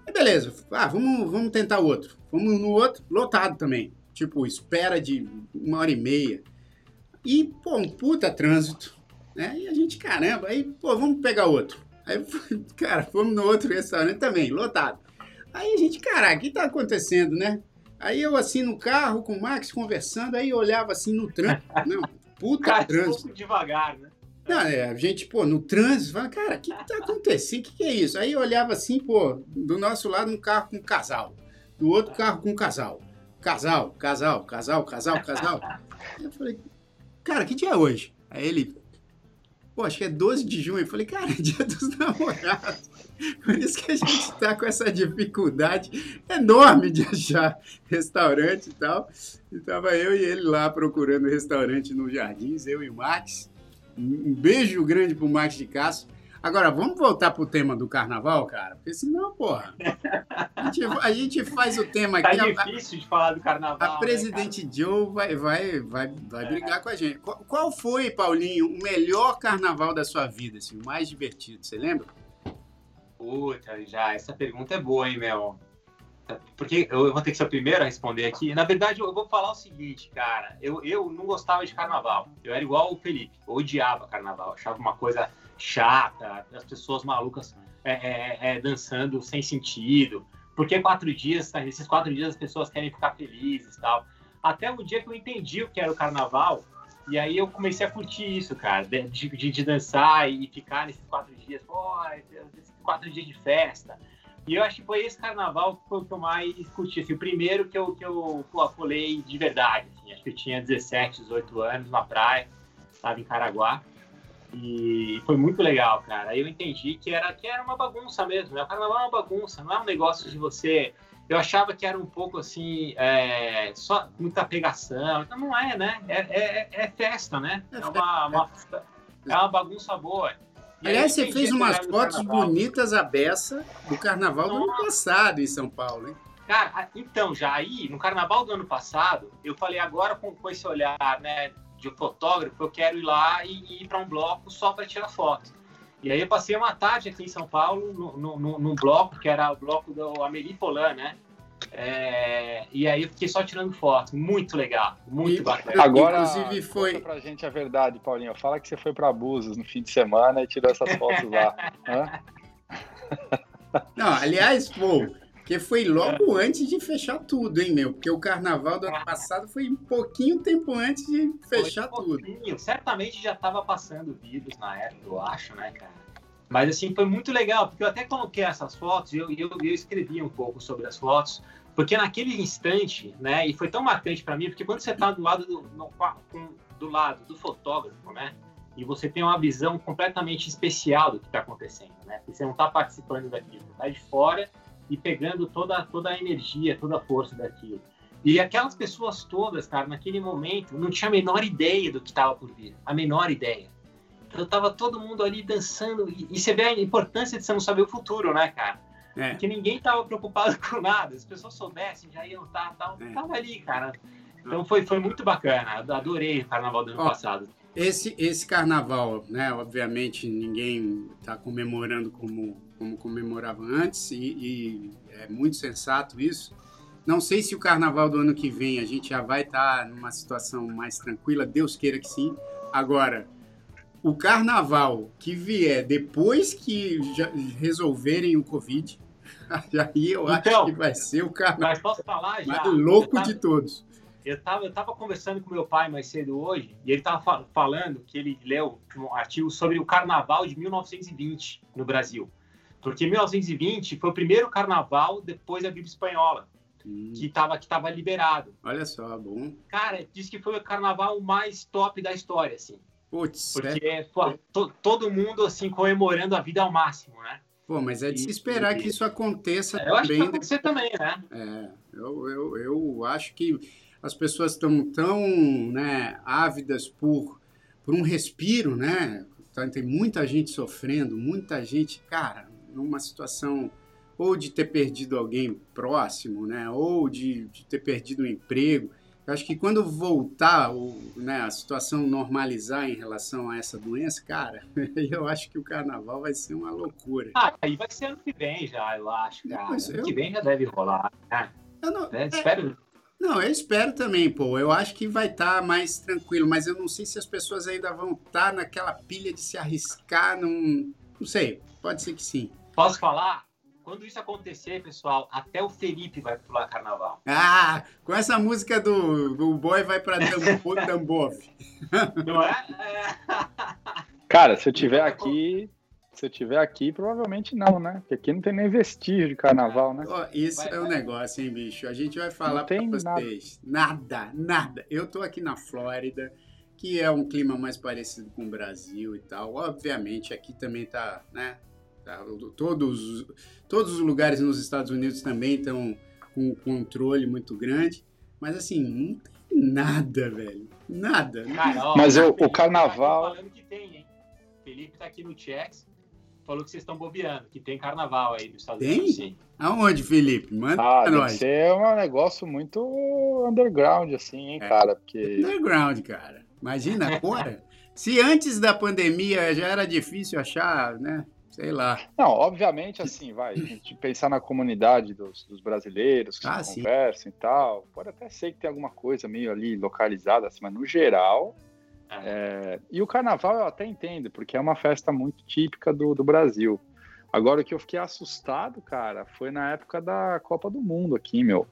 Aí beleza, ah, vamos, vamos tentar outro. Vamos no outro, lotado também. Tipo, espera de uma hora e meia. E, pô, um puta trânsito. Né? E a gente, caramba, aí, pô, vamos pegar outro. Aí, [laughs] cara, fomos no outro restaurante também, lotado. Aí a gente, caraca, o que tá acontecendo, né? Aí eu assim no carro com o Max conversando, aí eu olhava assim no trânsito. Não, puta Cara, um trânsito. pouco devagar, né? Não, é, a gente, pô, no trânsito, fala, cara, o que, que tá acontecendo? O que, que é isso? Aí eu olhava assim, pô, do nosso lado um carro com um casal, do outro carro com um casal. Casal, casal, casal, casal, casal. Aí eu falei, cara, que dia é hoje? Aí ele, pô, acho que é 12 de junho. Eu falei, cara, é [laughs] dia dos namorados. Por isso que a gente tá com essa dificuldade enorme de achar restaurante e tal. E tava eu e ele lá procurando restaurante no Jardins, eu e o Max. Um beijo grande pro Max de Castro. Agora, vamos voltar pro tema do carnaval, cara? Porque senão, porra, a gente, a gente faz o tema Tá aqui. a- difícil de falar do carnaval. a né, presidente Joe vai, vai, vai, vai brigar com a gente. Qual, qual foi, Paulinho, o melhor carnaval da sua vida, assim, o mais divertido? Você lembra? Puta, já, essa pergunta é boa, hein, Mel? Porque eu vou ter que ser o primeiro a responder aqui. Na verdade, eu vou falar o seguinte, cara. Eu, eu não gostava de carnaval. Eu era igual o Felipe. Eu odiava carnaval. Achava uma coisa chata, as pessoas malucas é, é, é, dançando sem sentido. Porque quatro dias, nesses quatro dias as pessoas querem ficar felizes e tal. Até o dia que eu entendi o que era o carnaval, e aí eu comecei a curtir isso, cara, de, de, de dançar e ficar nesses quatro dias, pô, esses quatro dias de festa. E eu acho que foi esse carnaval que foi o que eu mais curti, assim, o primeiro que eu, que eu pulei de verdade, assim, acho que eu tinha 17, 18 anos na praia, estava em Caraguá, e foi muito legal, cara. Aí eu entendi que era, que era uma bagunça mesmo, né? O carnaval é uma bagunça, não é um negócio de você... Eu achava que era um pouco assim, é, só muita pegação, então não é, né? É, é, é festa, né? É uma, uma, é uma bagunça boa. E Aliás, você fez umas fotos carnaval. bonitas à beça do carnaval do ano passado em São Paulo, hein? Cara, então, já aí, no carnaval do ano passado, eu falei agora com, com esse olhar, né, de fotógrafo, eu quero ir lá e, e ir para um bloco só para tirar foto. E aí eu passei uma tarde aqui em São Paulo, no, no, no- num bloco, que era o bloco do Amélie Polan, né? É, e aí eu fiquei só tirando foto. Muito legal, muito E- bacana. Agora, Inclusive, foi- conta pra gente a verdade, Paulinho. Fala que você foi pra Búzios no fim de semana e tirou essas fotos lá. [laughs] Não, aliás, pô, porque foi logo antes de fechar tudo, hein, meu? Porque o carnaval do ano passado foi um pouquinho tempo antes de fechar Foi um tudo. pouquinho. Certamente já estava passando vírus na época, eu acho, né, cara? Mas assim, foi muito legal, porque eu até coloquei essas fotos e eu, eu, eu escrevi um pouco sobre as fotos, porque naquele instante, né, e foi tão marcante para mim, porque quando você tá do lado do, no- do lado do fotógrafo, né, e você tem uma visão completamente especial do que está acontecendo, né, você não está participando daquilo, você tá de fora e pegando toda, toda a energia, toda a força daquilo. E aquelas pessoas todas, cara, naquele momento, não tinha a menor ideia do que estava por vir. A menor ideia. Então tava todo mundo ali dançando. E, e você vê a importância de você não saber o futuro, né, cara? É. Porque ninguém tava preocupado [laughs] com nada. As pessoas soubessem, já iam estar, tal. É. Tava ali, cara. Então foi, foi muito bacana. Adorei o carnaval do ano Ó, passado. Esse, esse carnaval, né? Obviamente ninguém está comemorando como, como comemorava antes e, e é muito sensato isso. Não sei se o carnaval do ano que vem a gente já vai estar numa situação mais tranquila, Deus queira que sim. Agora, o carnaval que vier depois que resolverem o Covid, [laughs] aí eu Então, acho que vai ser o carnaval Mas posso falar já? mais louco tava- de todos. Eu tava, eu tava conversando com meu pai mais cedo hoje, e ele tava fa- falando que ele leu um artigo sobre o carnaval de 1920 no Brasil. Porque 1920 foi o primeiro carnaval depois da gripe espanhola, Hum, que tava, que tava liberado. olha só, bom. Cara, diz que foi o carnaval mais top da história, assim. Putz, é Porque pô, to- todo mundo, assim, comemorando a vida ao máximo, né? Pô, mas é de se esperar que isso aconteça Eu acho que vai também. acontecer também, né? É, eu, eu, eu acho que as pessoas estão tão né, ávidas por, por um respiro, né? Tá- Tem muita gente sofrendo, muita gente, cara, numa situação ou de ter perdido alguém próximo, né? Ou de, de ter perdido o emprego. Eu acho que quando voltar né, a situação normalizar em relação a essa doença, cara, [laughs] eu acho que o carnaval vai ser uma loucura. Ah, aí vai ser ano que vem já, eu acho, cara. Ano eu- que vem já deve rolar, né? Eu não, É, espero. Não, eu espero também, pô. Eu acho que vai estar mais tranquilo, mas eu não sei se as pessoas ainda vão estar naquela pilha de se arriscar num. Não sei, pode ser que sim. Posso falar? Quando isso acontecer, pessoal, até o Felipe vai pular carnaval. Ah, com essa música do, do boy vai pra Tambov. [laughs] Não é? É. Cara, se eu tiver aqui, se eu tiver aqui, provavelmente não, né? Porque aqui não tem nem vestígio de carnaval, né? Ó, isso Vai, é um negócio, hein, bicho? A gente vai falar pra vocês. Nada. nada, Eu tô aqui na Flórida, que é um clima mais parecido com o Brasil e tal. Obviamente, aqui também tá, né? tá- todos, todos os lugares nos Estados Unidos também estão com um controle muito grande. Mas assim, não tem nada, velho. Nada. Cara, ó, Mas o- o carnaval- tá falando que tem, hein? Felipe tá aqui no Chex, falou que vocês estão bobeando, que tem carnaval aí nos Estados Tem? Unidos. Sim. Aonde, Felipe? Manda Ah, pra nós. ser um negócio muito underground, assim, hein, É. cara? Porque. Underground, cara. Imagina [laughs] agora. Se antes da pandemia já era difícil achar, né? Sei lá. Não, obviamente, assim, vai, a gente pensar na comunidade dos, dos brasileiros que Ah, conversam e tal. Pode até ser que tenha alguma coisa meio ali localizada, assim, mas no geral. É. é, E o carnaval eu até entendo, porque é uma festa muito típica do, do Brasil. Agora, o que eu fiquei assustado, cara, foi na época da Copa do Mundo aqui, meu.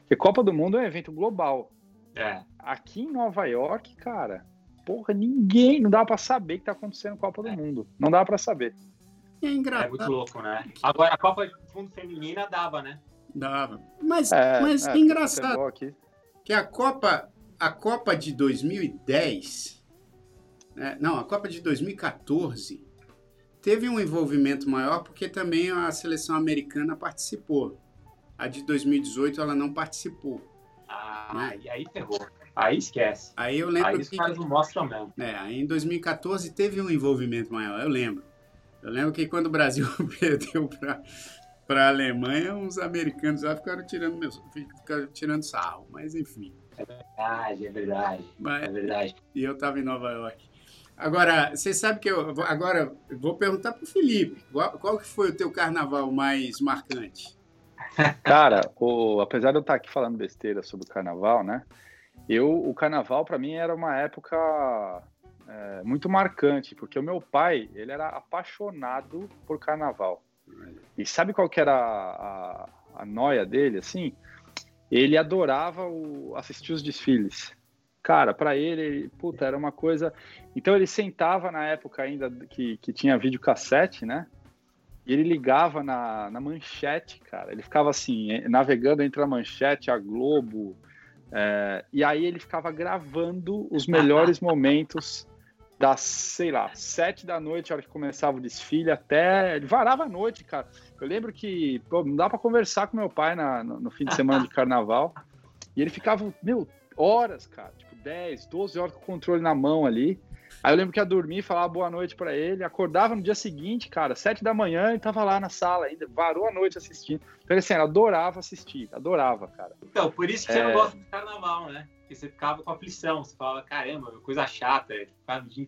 Porque Copa do Mundo é um evento global. É. Aqui em Nova York, cara, porra, ninguém, não dá pra saber que tá acontecendo Copa do Mundo. Não dá pra saber. É É muito engraçado. louco, né? Agora, a Copa do Mundo Feminina dava, né? Dava. Mas, É, mas é, que engraçado que a Copa, a Copa de 2010, né, não, a Copa de 2014 teve um envolvimento maior porque também a seleção americana participou. A de 2018 ela não participou. Ah, e aí ferrou. Aí esquece. Aí eu lembro Aí os que caras não mostram mesmo. É, aí em 2014 teve um envolvimento maior, eu lembro. Eu lembro que quando o Brasil [laughs] perdeu para a Alemanha, uns americanos lá ficaram tirando, meus, ficaram tirando sarro, mas enfim. Verdade, é verdade. É Mas, verdade. e eu estava em Nova York. Agora, você sabe que eu agora vou perguntar para o Felipe, qual, qual que foi o teu carnaval mais marcante? [laughs] Cara, o- apesar de eu estar aqui falando besteira sobre o carnaval, né? Eu, o carnaval para mim era uma época é, muito marcante, porque o meu pai, ele era apaixonado por carnaval. E sabe qual que era a, a, a noia dele, assim? Ele adorava o, assistir os desfiles. Cara, para ele, puta, era uma coisa... Então ele sentava na época ainda que, que tinha videocassete, né? E ele ligava na, na manchete, cara. Ele ficava assim, eh, navegando entre a manchete, a Globo. eh, e aí ele ficava gravando os melhores [laughs] momentos das, sei lá, sete da noite, a hora que começava o desfile, até. Ele varava a noite, cara. Eu lembro que pô, não dá para conversar com meu pai na- no, no fim de semana de carnaval. E ele ficava, meu, horas, cara. Tipo, 10, 12 horas com o controle na mão ali. Aí eu lembro que ia dormir, falava boa noite pra ele, acordava no dia seguinte, cara, sete da manhã, e tava lá na sala ainda, varou a noite assistindo. Então, assim, ele adorava assistir, adorava, cara. Então, por isso que você É. não gosta de carnaval, né? Porque você ficava com aflição. Você falava, caramba, coisa chata. é,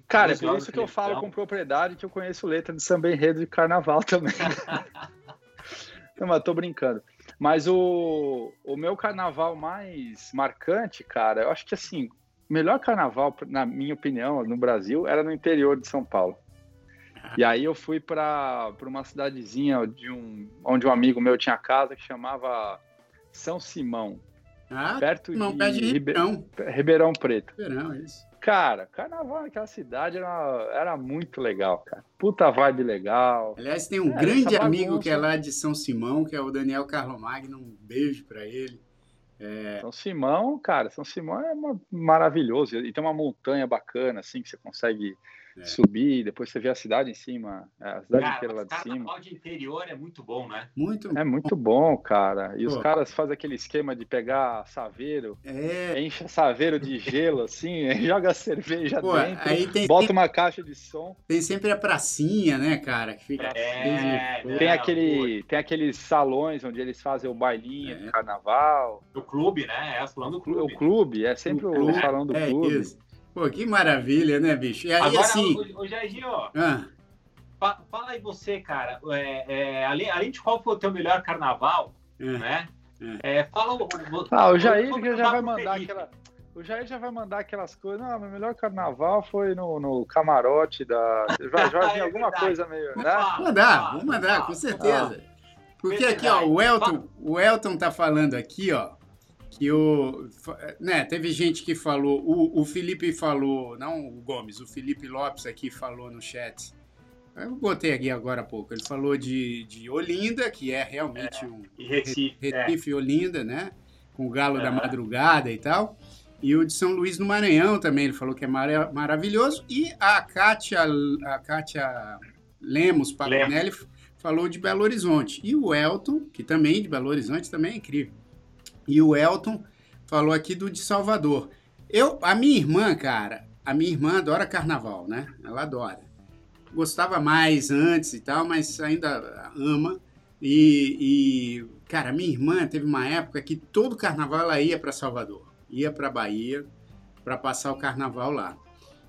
Cara, é 12 por isso que eu falo com propriedade que eu conheço letra de samba enredo de carnaval [laughs] também. [laughs] Não, mas tô brincando. Mas o, o meu carnaval mais marcante, cara, eu acho que assim, o melhor carnaval, na minha opinião, no Brasil, era no interior de São Paulo. E aí eu fui para uma cidadezinha de um, onde um amigo meu tinha casa que chamava São Simão, Ah, perto não, de de Ribe- Ribeirão. Ribeirão Preto. Ribeirão, isso. Cara, carnaval naquela cidade era, era muito legal, cara. Puta vibe legal. Aliás, tem um É, grande amigo que é lá de São Simão, que é o Daniel Carlomagno. Um beijo para ele. São Simão, cara, São Simão é uma- maravilhoso. E tem uma montanha bacana, assim, que você consegue É. subir, depois você vê a cidade em cima, a cidade Cara, inteira lá de cima. carnaval de interior é muito bom, né? Muito. É muito bom, cara. E os Pô. caras fazem aquele esquema de pegar saveiro, É, enche saveiro de gelo, assim, [laughs] joga cerveja pô, dentro, aí tem, bota tem, uma caixa de som. tem sempre a pracinha, né, cara? Que fica É, de- Tem, Não, aquele, tem aqueles salões onde eles fazem o bailinho É. de carnaval. Do clube, né? É, falando do O clube. clube, é sempre O o, clube, salão do É clube. isso. Pô, que maravilha, né, bicho? E aí, Agora, assim. o, o Jairzinho, ó, Ah, fa- fala aí você, cara. é, é, além, além de qual foi o teu melhor carnaval, ah, né? É, fala o. Ah, o Jair que já vai mandar Felipe. aquela. O Jair já vai mandar aquelas coisas. Não, meu melhor carnaval foi no, no camarote da. Já, já vi É alguma coisa meio. Né? Vou mandar, falar, mandar, com falar. certeza. Porque aqui, ó, o Elton, o Elton tá falando aqui, ó, que o. Né, teve gente que falou, o, o Felipe falou, não o Gomes, o Felipe Lopes aqui falou no chat. Eu botei aqui agora há pouco. Ele falou de, de Olinda, que é realmente um E Recife. é. Recife e Olinda, né? Com o Galo da Aham. Madrugada e tal. E o de São Luís no Maranhão também, ele falou que é mara- maravilhoso. E a Kátia, a Kátia Lemos Paganelli falou de Belo Horizonte. E o Elton, que também de Belo Horizonte, também é incrível. E o Elton falou aqui do de Salvador. Eu, a minha irmã, cara, a minha irmã adora carnaval, né? Ela adora. Gostava mais antes e tal, mas ainda ama. E, e, cara, minha irmã teve uma época que todo carnaval ela ia para Salvador, ia para Bahia para passar o carnaval lá.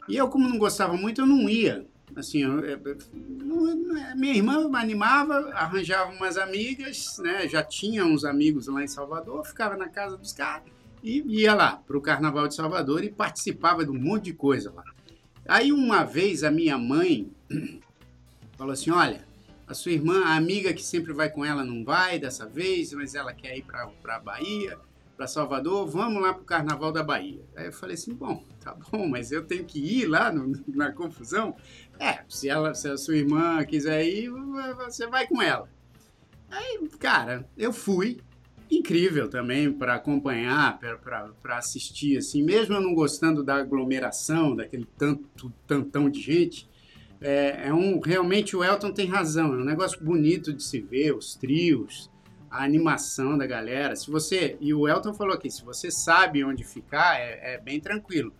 E eu, como não gostava muito, eu não ia. Assim, eu- eu- não- não- minha irmã me animava, arranjava umas amigas, né? Já tinha uns amigos lá em Salvador, ficava na casa dos caras e ia lá para o Carnaval de Salvador e participava de um monte de coisa lá. Aí uma vez a minha mãe [clears throat] falou assim: olha, a sua irmã, a amiga que sempre vai com ela, não vai dessa vez, mas ela quer ir para a Bahia, para Salvador, vamos lá para o Carnaval da Bahia. Aí eu falei assim: bom, tá bom, mas eu tenho que ir lá no- na confusão? É, se, ela, se a sua irmã quiser ir, você vai com ela. Aí, cara, eu fui. Incrível também para acompanhar, para assistir, assim, mesmo eu não gostando da aglomeração, daquele tanto, tantão de gente, é, é um realmente o Elton tem razão, é um negócio bonito de se ver, os trios, a animação da galera. Se você e o Elton falou aqui, se você sabe onde ficar, é, é bem tranquilo,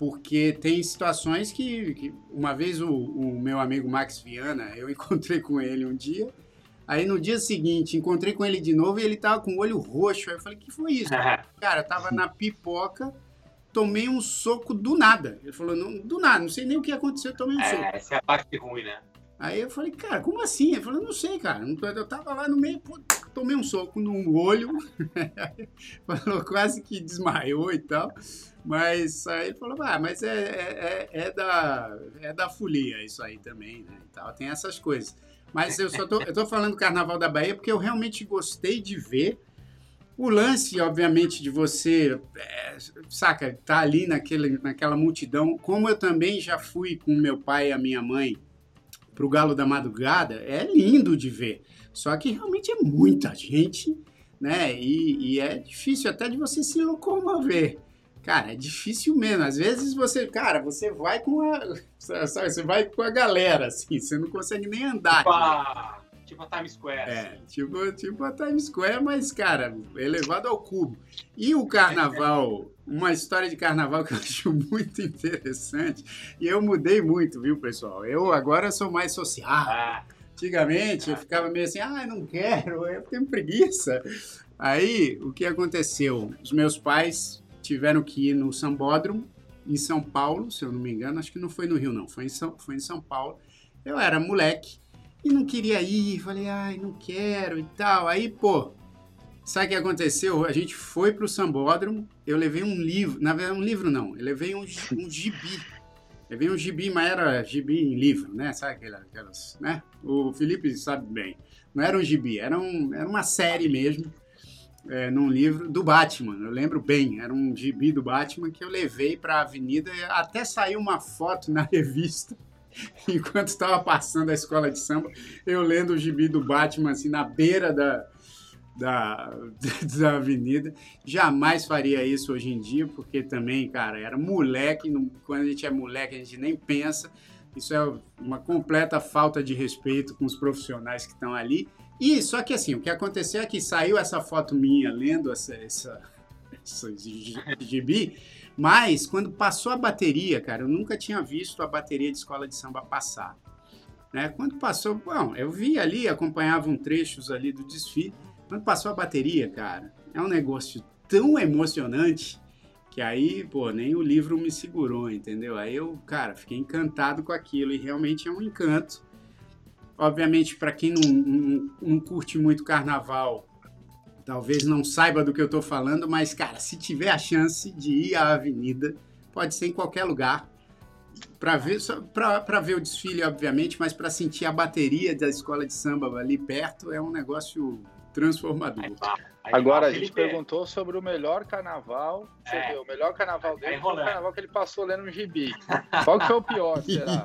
porque tem situações que, que uma vez o, o meu amigo Max Viana, eu [laughs] encontrei com ele um dia. Aí no dia seguinte, encontrei com ele de novo e ele tava com o olho roxo. Aí eu falei, que foi isso? [laughs] Cara, tava na pipoca, tomei um soco do nada. Ele falou, não, do nada, não sei nem o que aconteceu, tomei um soco. É, essa é a parte ruim, né? Aí eu falei, cara, como assim? Ele falou, não sei, cara. Eu tava lá no meio, pô, tomei um soco no olho. [laughs] falou, quase que desmaiou e tal. Mas aí falou, ah, mas é, é, é- é da, é da folia isso aí também, né? E tal, tem essas coisas. Mas eu só tô, eu tô falando do Carnaval da Bahia porque eu realmente gostei de ver. O lance, obviamente, de você, é, saca, tá ali naquele, naquela multidão, como eu também já fui com meu pai e a minha mãe pro Galo da Madrugada, é lindo de ver. Só que realmente é muita gente, né? E, e é difícil até de você se locomover. Cara, é difícil mesmo. Às vezes você, cara, você vai com a, [laughs] você vai com a galera, assim, você não consegue nem andar. Tipo a, tipo a Times Square. É, assim. tipo, tipo a Times Square, mas, cara, elevado ao cubo. E o carnaval, uma história de carnaval que eu [laughs] acho muito interessante, e eu mudei muito, viu, pessoal? Eu agora sou mais social. Ah, Antigamente eu ficava meio assim, ah, não quero, [laughs] eu tenho preguiça. Aí, o que aconteceu? Os meus pais tiveram que ir no Sambódromo, em São Paulo, se eu não me engano, acho que não foi no Rio, não, foi em São, foi em São Paulo. Eu era moleque e não queria ir, falei, ai, não quero e tal. Aí, pô, sabe o que aconteceu? A gente foi pro Sambódromo, eu levei um livro, na verdade, um livro não, eu levei um, um gibi. Levei um gibi, mas era gibi em livro, né? Sabe aquela- aquelas, né? O Felipe sabe bem. Não era um gibi, era, um, era uma série mesmo, é, num livro do Batman. Eu lembro bem, era um gibi do Batman que eu levei para a avenida. Até saiu uma foto na [laughs] revista, [laughs] enquanto estava passando a escola de samba, eu lendo o gibi do Batman, assim, na beira da, da, [laughs] da avenida. Jamais faria isso hoje em dia, porque também, cara, era moleque. quando a gente é moleque, a gente nem pensa. Isso é uma completa falta de respeito com os profissionais que estão ali. E só que assim, o que aconteceu é que saiu essa foto minha lendo essa, essa, [laughs] essa gi- gibi, mas quando passou a bateria, cara, eu nunca tinha visto a bateria de escola de samba passar. Né? Quando passou, bom, eu vi ali, acompanhava um trechos ali do desfile. Quando passou a bateria, cara, é um negócio tão emocionante que aí, pô, nem o livro me segurou, entendeu? Aí eu, cara, fiquei encantado com aquilo e realmente é um encanto. Obviamente, para quem não, não, não curte muito carnaval, talvez não saiba do que eu estou falando, mas, cara, se tiver a chance de ir à avenida, pode ser em qualquer lugar, para ver, para ver o desfile, obviamente, mas para sentir a bateria da escola de samba ali perto é um negócio transformador. Agora, a gente perguntou sobre o melhor carnaval. Você É. vê, o melhor carnaval Tá dele foi o carnaval que ele passou lendo um gibi. Qual que foi o pior, [laughs] será?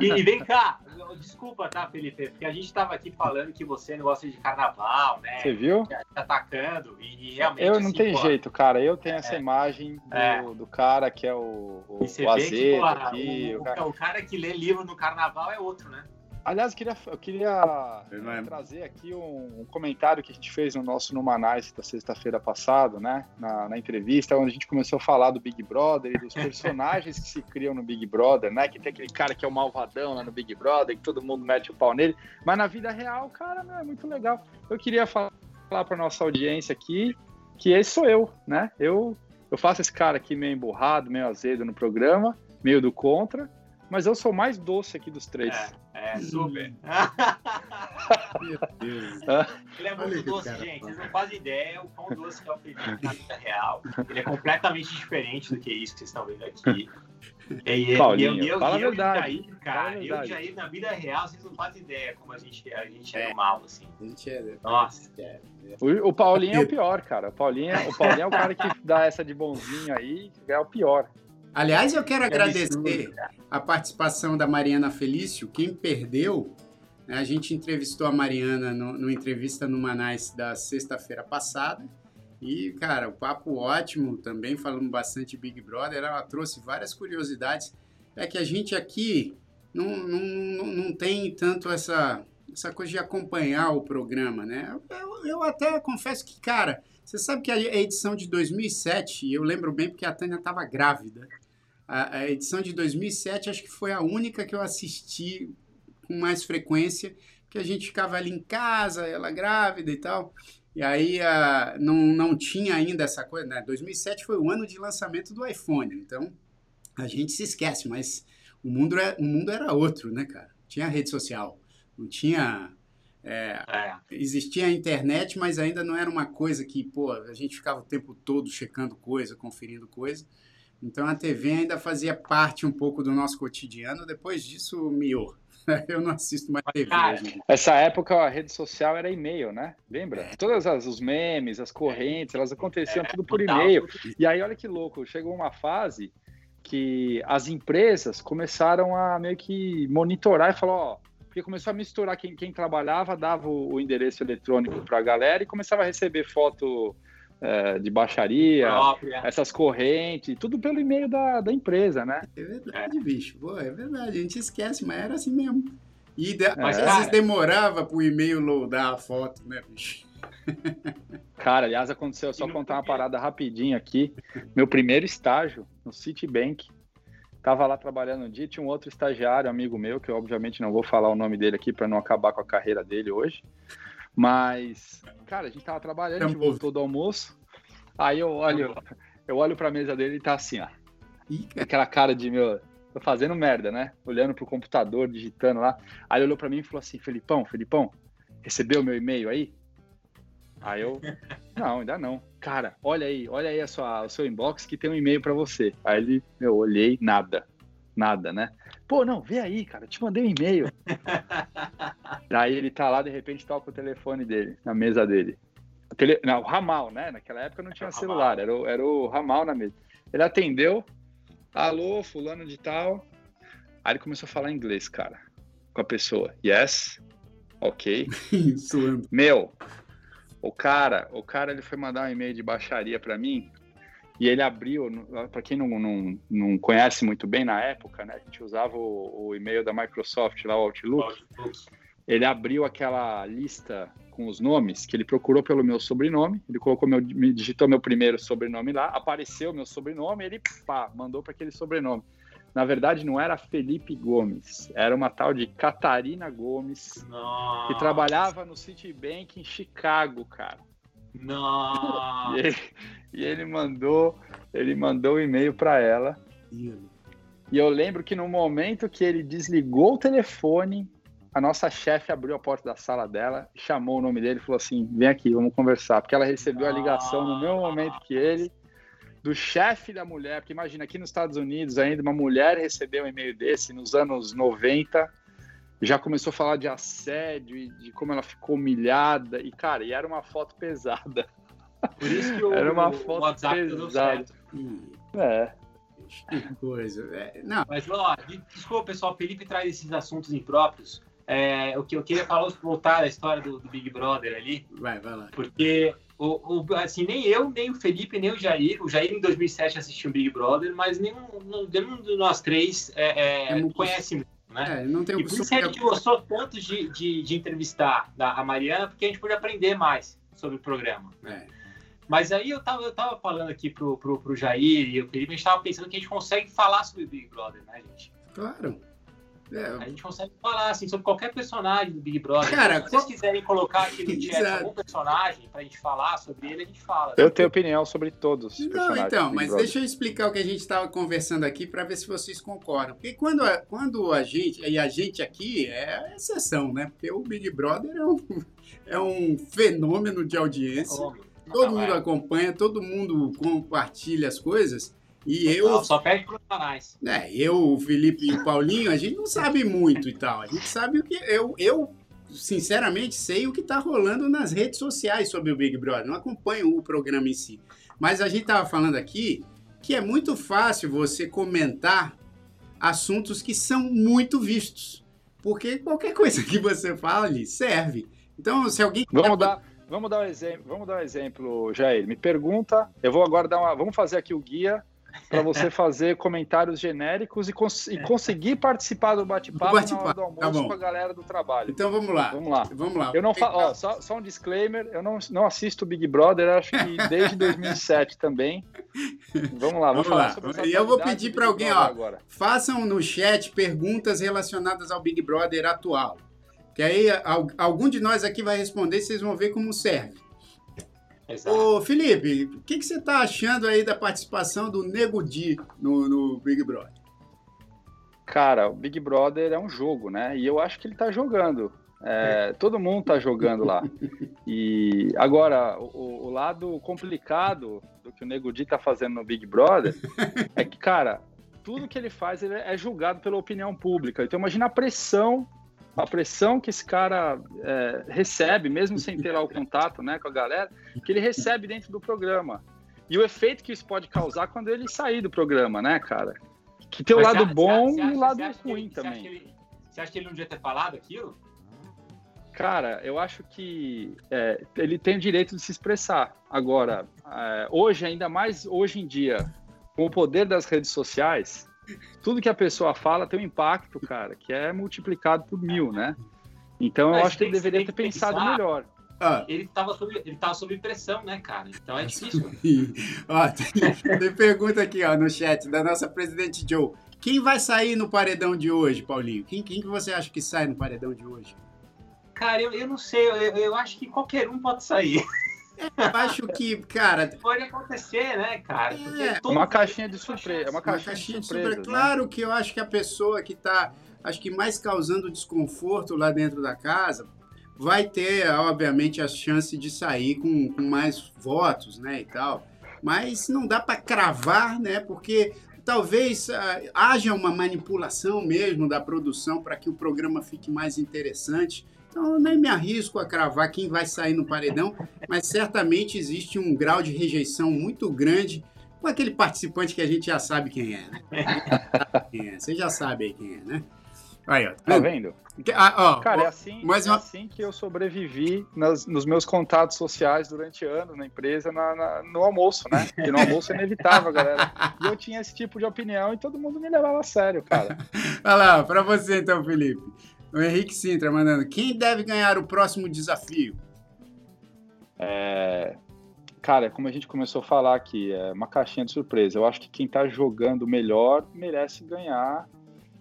E, vem cá, desculpa, tá, Felipe? Porque a gente tava aqui falando que você não gosta de carnaval, né? Você viu? Te atacando, e realmente. Eu não assim, tem pô, jeito, cara. Eu tenho essa imagem do, É. do cara que é o, o, E você o vê que azedo pô, aqui. o, o cara- o cara que lê livro no carnaval é outro, né? Aliás, eu queria, eu queria Eu trazer aqui um, um comentário que a gente fez no nosso Numanais da sexta-feira passada, né? Na, na entrevista, onde a gente começou a falar do Big Brother e dos personagens que se criam no Big Brother, né? Que tem aquele cara que é o malvadão lá no Big Brother, que todo mundo mete o pau nele. Mas na vida real, cara, não é muito legal. Eu queria falar, falar para nossa audiência aqui que esse sou eu, né? Eu, eu faço esse cara aqui meio emburrado, meio azedo no programa, meio do contra, mas eu sou o mais doce aqui dos três. É, é super. [laughs] Meu Deus. Ele é muito doce, cara gente. Vocês não fazem ideia o quão doce que é o Felipe na vida real. Ele é completamente diferente do que isso que vocês estão vendo aqui. E, e, Paulinho, e eu, fala a e eu, verdade. E o Jair, cara, Fala a eu e verdade. Jair, na vida real, vocês não fazem ideia como a gente, a gente é, É. mal, assim. A gente é- Nossa. é- O, o Paulinho é o pior, cara. O Paulinho, o Paulinho é o cara que dá essa de bonzinho aí, é o pior. Aliás, eu quero agradecer a participação da Mariana Felício. Quem perdeu, né, a gente entrevistou a Mariana no, no entrevista no Manais da sexta-feira passada. E, cara, o papo ótimo também, falando bastante Big Brother. Ela trouxe várias curiosidades. É que a gente aqui não, não, não, não tem tanto essa, essa coisa de acompanhar o programa, né? Eu, eu até confesso que, cara, você sabe que a edição de 2007, e eu lembro bem porque a Tânia estava grávida. A, a edição de 2007 acho que foi a única que eu assisti com mais frequência, que a gente ficava ali em casa, ela grávida e tal. E aí ah, não, não tinha ainda essa coisa, né? 2007 foi o ano de lançamento do iPhone, então a gente se esquece, mas o mundo, é, o mundo era outro, né, cara? Tinha rede social, não tinha. é, É. existia a internet, mas ainda não era uma coisa que, pô, a gente ficava o tempo todo checando coisa, conferindo coisa. Então a TV ainda fazia parte um pouco do nosso cotidiano. Depois disso, miou. [laughs] Eu não assisto mais TV cara. Essa época a rede social era e-mail, né? Lembra? Todas as, os memes, as correntes, elas aconteciam tudo por e-mail. E aí, olha que louco, chegou uma fase que as empresas começaram a meio que monitorar e falar, ó, porque começou a misturar quem, quem trabalhava, dava o, o endereço eletrônico para a galera e começava a receber foto eh, de baixaria, Própria. essas correntes, tudo pelo e-mail da, da empresa, né? É verdade, bicho. Pô, é verdade. A gente esquece, mas era assim mesmo. E de- Mas, às vezes demorava pro e-mail loadar a foto, né, bicho? [laughs] Cara, aliás, aconteceu, só contar uma parada rapidinho aqui. Meu primeiro estágio no Citibank. Tava lá trabalhando um dia, tinha um outro estagiário, amigo meu, que eu obviamente não vou falar o nome dele aqui para não acabar com a carreira dele hoje. Mas, cara, a gente tava trabalhando, a gente Tampouco. voltou do almoço. Aí eu olho, eu olho pra mesa dele e tá assim, ó. Aquela cara de, meu, tô fazendo merda, né? Olhando pro computador, digitando lá. Aí ele olhou pra mim e falou assim, Felipão, Felipão, recebeu meu e-mail aí? Aí eu, [laughs] não, ainda não. Cara, olha aí, olha aí a sua, o seu inbox que tem um e-mail pra você. Aí ele, eu olhei, nada. Nada, né? Pô, não, vê aí, cara, te mandei um e-mail. [laughs] Aí ele tá lá, de repente toca o telefone dele, na mesa dele. O tele... Não, o ramal, né? Naquela época não tinha Era celular, era o, era o ramal na mesa. Ele atendeu, alô, fulano de tal. Aí ele começou a falar inglês, cara, com a pessoa. Yes, ok. [laughs] Meu, o cara, o cara ele foi mandar um e-mail de baixaria para mim e ele abriu, para quem não, não, não conhece muito bem na época, né? A gente usava o, o e-mail da Microsoft lá, o Outlook. Ele abriu aquela lista com os nomes que ele procurou pelo meu sobrenome, ele colocou meu, me digitou meu primeiro sobrenome lá, apareceu meu sobrenome, ele pá, mandou para aquele sobrenome. Na verdade, não era Felipe Gomes, era uma tal de Catarina Gomes, Nossa. que trabalhava no Citibank em Chicago, cara. Nossa. [laughs] E ele, e ele mandou, ele mandou um e-mail para ela. E eu lembro que no momento que ele desligou o telefone, a nossa chefe abriu a porta da sala dela, chamou o nome dele e falou assim: vem aqui, vamos conversar. Porque ela recebeu a ligação no mesmo momento que ele, do chefe da mulher. Porque imagina, aqui nos Estados Unidos, ainda uma mulher recebeu um e-mail desse nos anos 90, já começou a falar de assédio e de como ela ficou humilhada. E, cara, e era uma foto pesada. Por isso que [laughs] o, Era uma o foto WhatsApp não deu pesada. É. Que coisa. É, não, Mas, ó, de- desculpa, pessoal, o Felipe traz esses assuntos impróprios. É, o que eu queria falar, voltar da história do, do Big Brother ali, vai, vai lá. porque o, o- assim, nem eu, nem o Felipe, nem o Jair, o Jair em 2007 assistiu o Big Brother, mas nenhum, nenhum de nós três é, é, É muito- conhece muito, né? É, não tem E por isso que a gente gostou tanto de, de, de entrevistar da- a Mariana, porque a gente pode aprender mais sobre o programa. É. Mas aí eu tava, eu tava falando aqui pro, pro, pro Jair e o Felipe, a gente tava pensando que a gente consegue falar sobre o Big Brother, né, gente? Claro. É, A gente consegue falar, assim, sobre qualquer personagem do Big Brother. Cara, Então, se vocês qual- quiserem colocar aqui no chat algum personagem pra gente falar sobre ele, a gente fala. Eu tenho opinião sobre todos. os Não, então, do Big mas Brother. deixa eu explicar o que a gente estava conversando aqui para ver se vocês concordam. Porque quando a, quando a gente, e a gente aqui é a exceção, né? Porque o Big Brother é um, [laughs] é um fenômeno de audiência. Homem. Todo Não, mundo é. acompanha, todo mundo compartilha as coisas. E eu, Não, só perde pros canais. né, eu, o Felipe e o Paulinho, a gente não sabe muito e tal. A gente sabe o que. Eu, eu sinceramente, sei o que está rolando nas redes sociais sobre o Big Brother. Não acompanho o programa em si. Mas a gente estava falando aqui que é muito fácil você comentar assuntos que são muito vistos. Porque qualquer coisa que você fale serve. Então, se alguém. Vamos dar, vamos dar um exemplo, vamos dar um exemplo, Jair. Me pergunta, eu vou agora dar uma, vamos fazer aqui o guia para você fazer comentários genéricos e, cons- e conseguir participar do bate-papo na hora do tá almoço bom. com a galera do trabalho. Então vamos lá. Vamos lá. Vamos lá. Eu não fa... ó, só, só um disclaimer, eu não, não assisto Big Brother, acho que [laughs] desde 2007 também. Vamos lá, vamos, lá. E eu vou pedir Big alguém, ó, agora. Façam no chat perguntas relacionadas ao Big Brother atual. Que aí al- algum de nós aqui vai responder vocês vão ver como serve. Exato. Ô, Felipe, o que, que você tá achando aí da participação do Nego Di no, no Big Brother? Cara, o Big Brother é um jogo, né? E eu acho que ele tá jogando. É, todo mundo tá jogando lá. E agora, o, o lado complicado do que o Nego Di tá fazendo no Big Brother [laughs] é que, cara, tudo que ele faz ele é julgado pela opinião pública. Então imagina a pressão, a pressão que esse cara é, recebe, mesmo sem ter lá o contato né, com a galera, que ele recebe dentro do programa. E o efeito que isso pode causar quando ele sair do programa, né, cara? Que tem o lado acha- bom você e acha- o lado acha ruim ele- você acha também. ele- Você acha que ele não devia ter falado aquilo? Cara, eu acho que é, ele tem o direito de se expressar. Agora, é, hoje, ainda mais hoje em dia, com o poder das redes sociais, tudo que a pessoa fala tem um impacto, cara, que é multiplicado por mil, né? Então eu Mas acho que ele deveria ter pensado pensar. melhor. Ó, Ele tava sob, ele tava sob pressão, né, cara? Então é difícil. [laughs] ó, tem, tem pergunta aqui ó, no chat da nossa presidente Joe. Quem vai sair no paredão de hoje, Paulinho? Quem, quem que você acha que sai no paredão de hoje? Cara, eu, eu não sei, eu, eu acho que qualquer um pode sair. [laughs] Eu acho que, cara, [laughs] Pode acontecer, né, cara? É, todo Uma caixinha de surpresa, é uma Uma caixinha, caixinha de de surpresa. surpresa. Claro que eu acho que a pessoa que está, acho que mais causando desconforto lá dentro da casa, vai ter, obviamente, a chance de sair com, com mais votos, né, e tal. Mas não dá para cravar, né, porque talvez ah, haja uma manipulação mesmo da produção para que o programa fique mais interessante. Então, eu nem me arrisco a cravar quem vai sair no paredão, mas certamente existe um grau de rejeição muito grande com aquele participante que a gente já sabe quem é, né? [laughs] Quem é, Você já sabe aí quem é, né? Aí, ó. Tá vendo? Ah, ó, Cara, ó, é assim, mais é assim que eu sobrevivi nas- nos meus contatos sociais durante anos na empresa, na- na- no almoço, né? Porque no almoço é inevitável, galera. E eu tinha esse tipo de opinião e todo mundo me levava a sério, cara. [laughs] Olha lá, pra você então, Felipe. O Henrique Sintra mandando. Quem deve ganhar o próximo desafio? É, Cara, como a gente começou a falar aqui, é uma caixinha de surpresa. Eu acho que quem tá jogando melhor merece ganhar.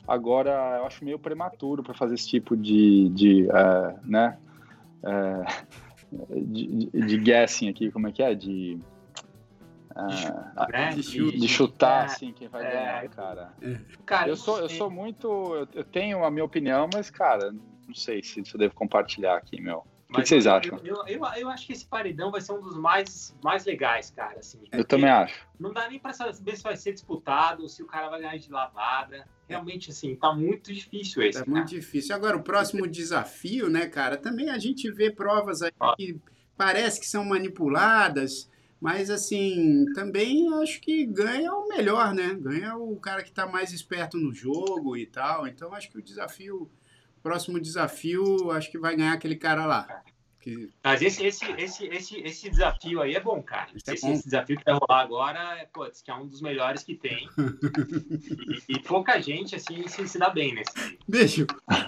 Agora, eu acho meio prematuro para fazer esse tipo de, de é, né? É, de, de- de guessing aqui, como é que é? De. Ah, né? de chute. de chutar, É, assim, quem vai é. ganhar, cara. Cara, Eu sou, eu sou muito. Eu, tenho a minha opinião, mas, cara, não sei se, se eu devo compartilhar aqui, meu. O que, que vocês eu- acham? Eu, eu, eu, eu acho que esse paredão vai ser um dos mais, mais legais, cara. Assim, Eu também acho. Não dá nem pra saber se vai ser disputado, se o cara vai ganhar de lavada. Realmente, assim, tá muito difícil esse. É cara. muito difícil. Agora, o próximo desafio, né, cara? Também a gente vê provas aí que parece que são manipuladas, mas assim, também acho que ganha o melhor, né? Ganha o cara que tá mais esperto no jogo e tal. Então, acho que o desafio, o próximo desafio, acho que vai ganhar aquele cara lá. Que, Mas esse, esse, esse, esse, esse desafio aí é bom, cara. Esse é Esse, bom. esse desafio que vai rolar agora é, pô, diz que é um dos melhores que tem. [laughs] e, e pouca gente, assim, se, se dá bem nesse aí. bicho,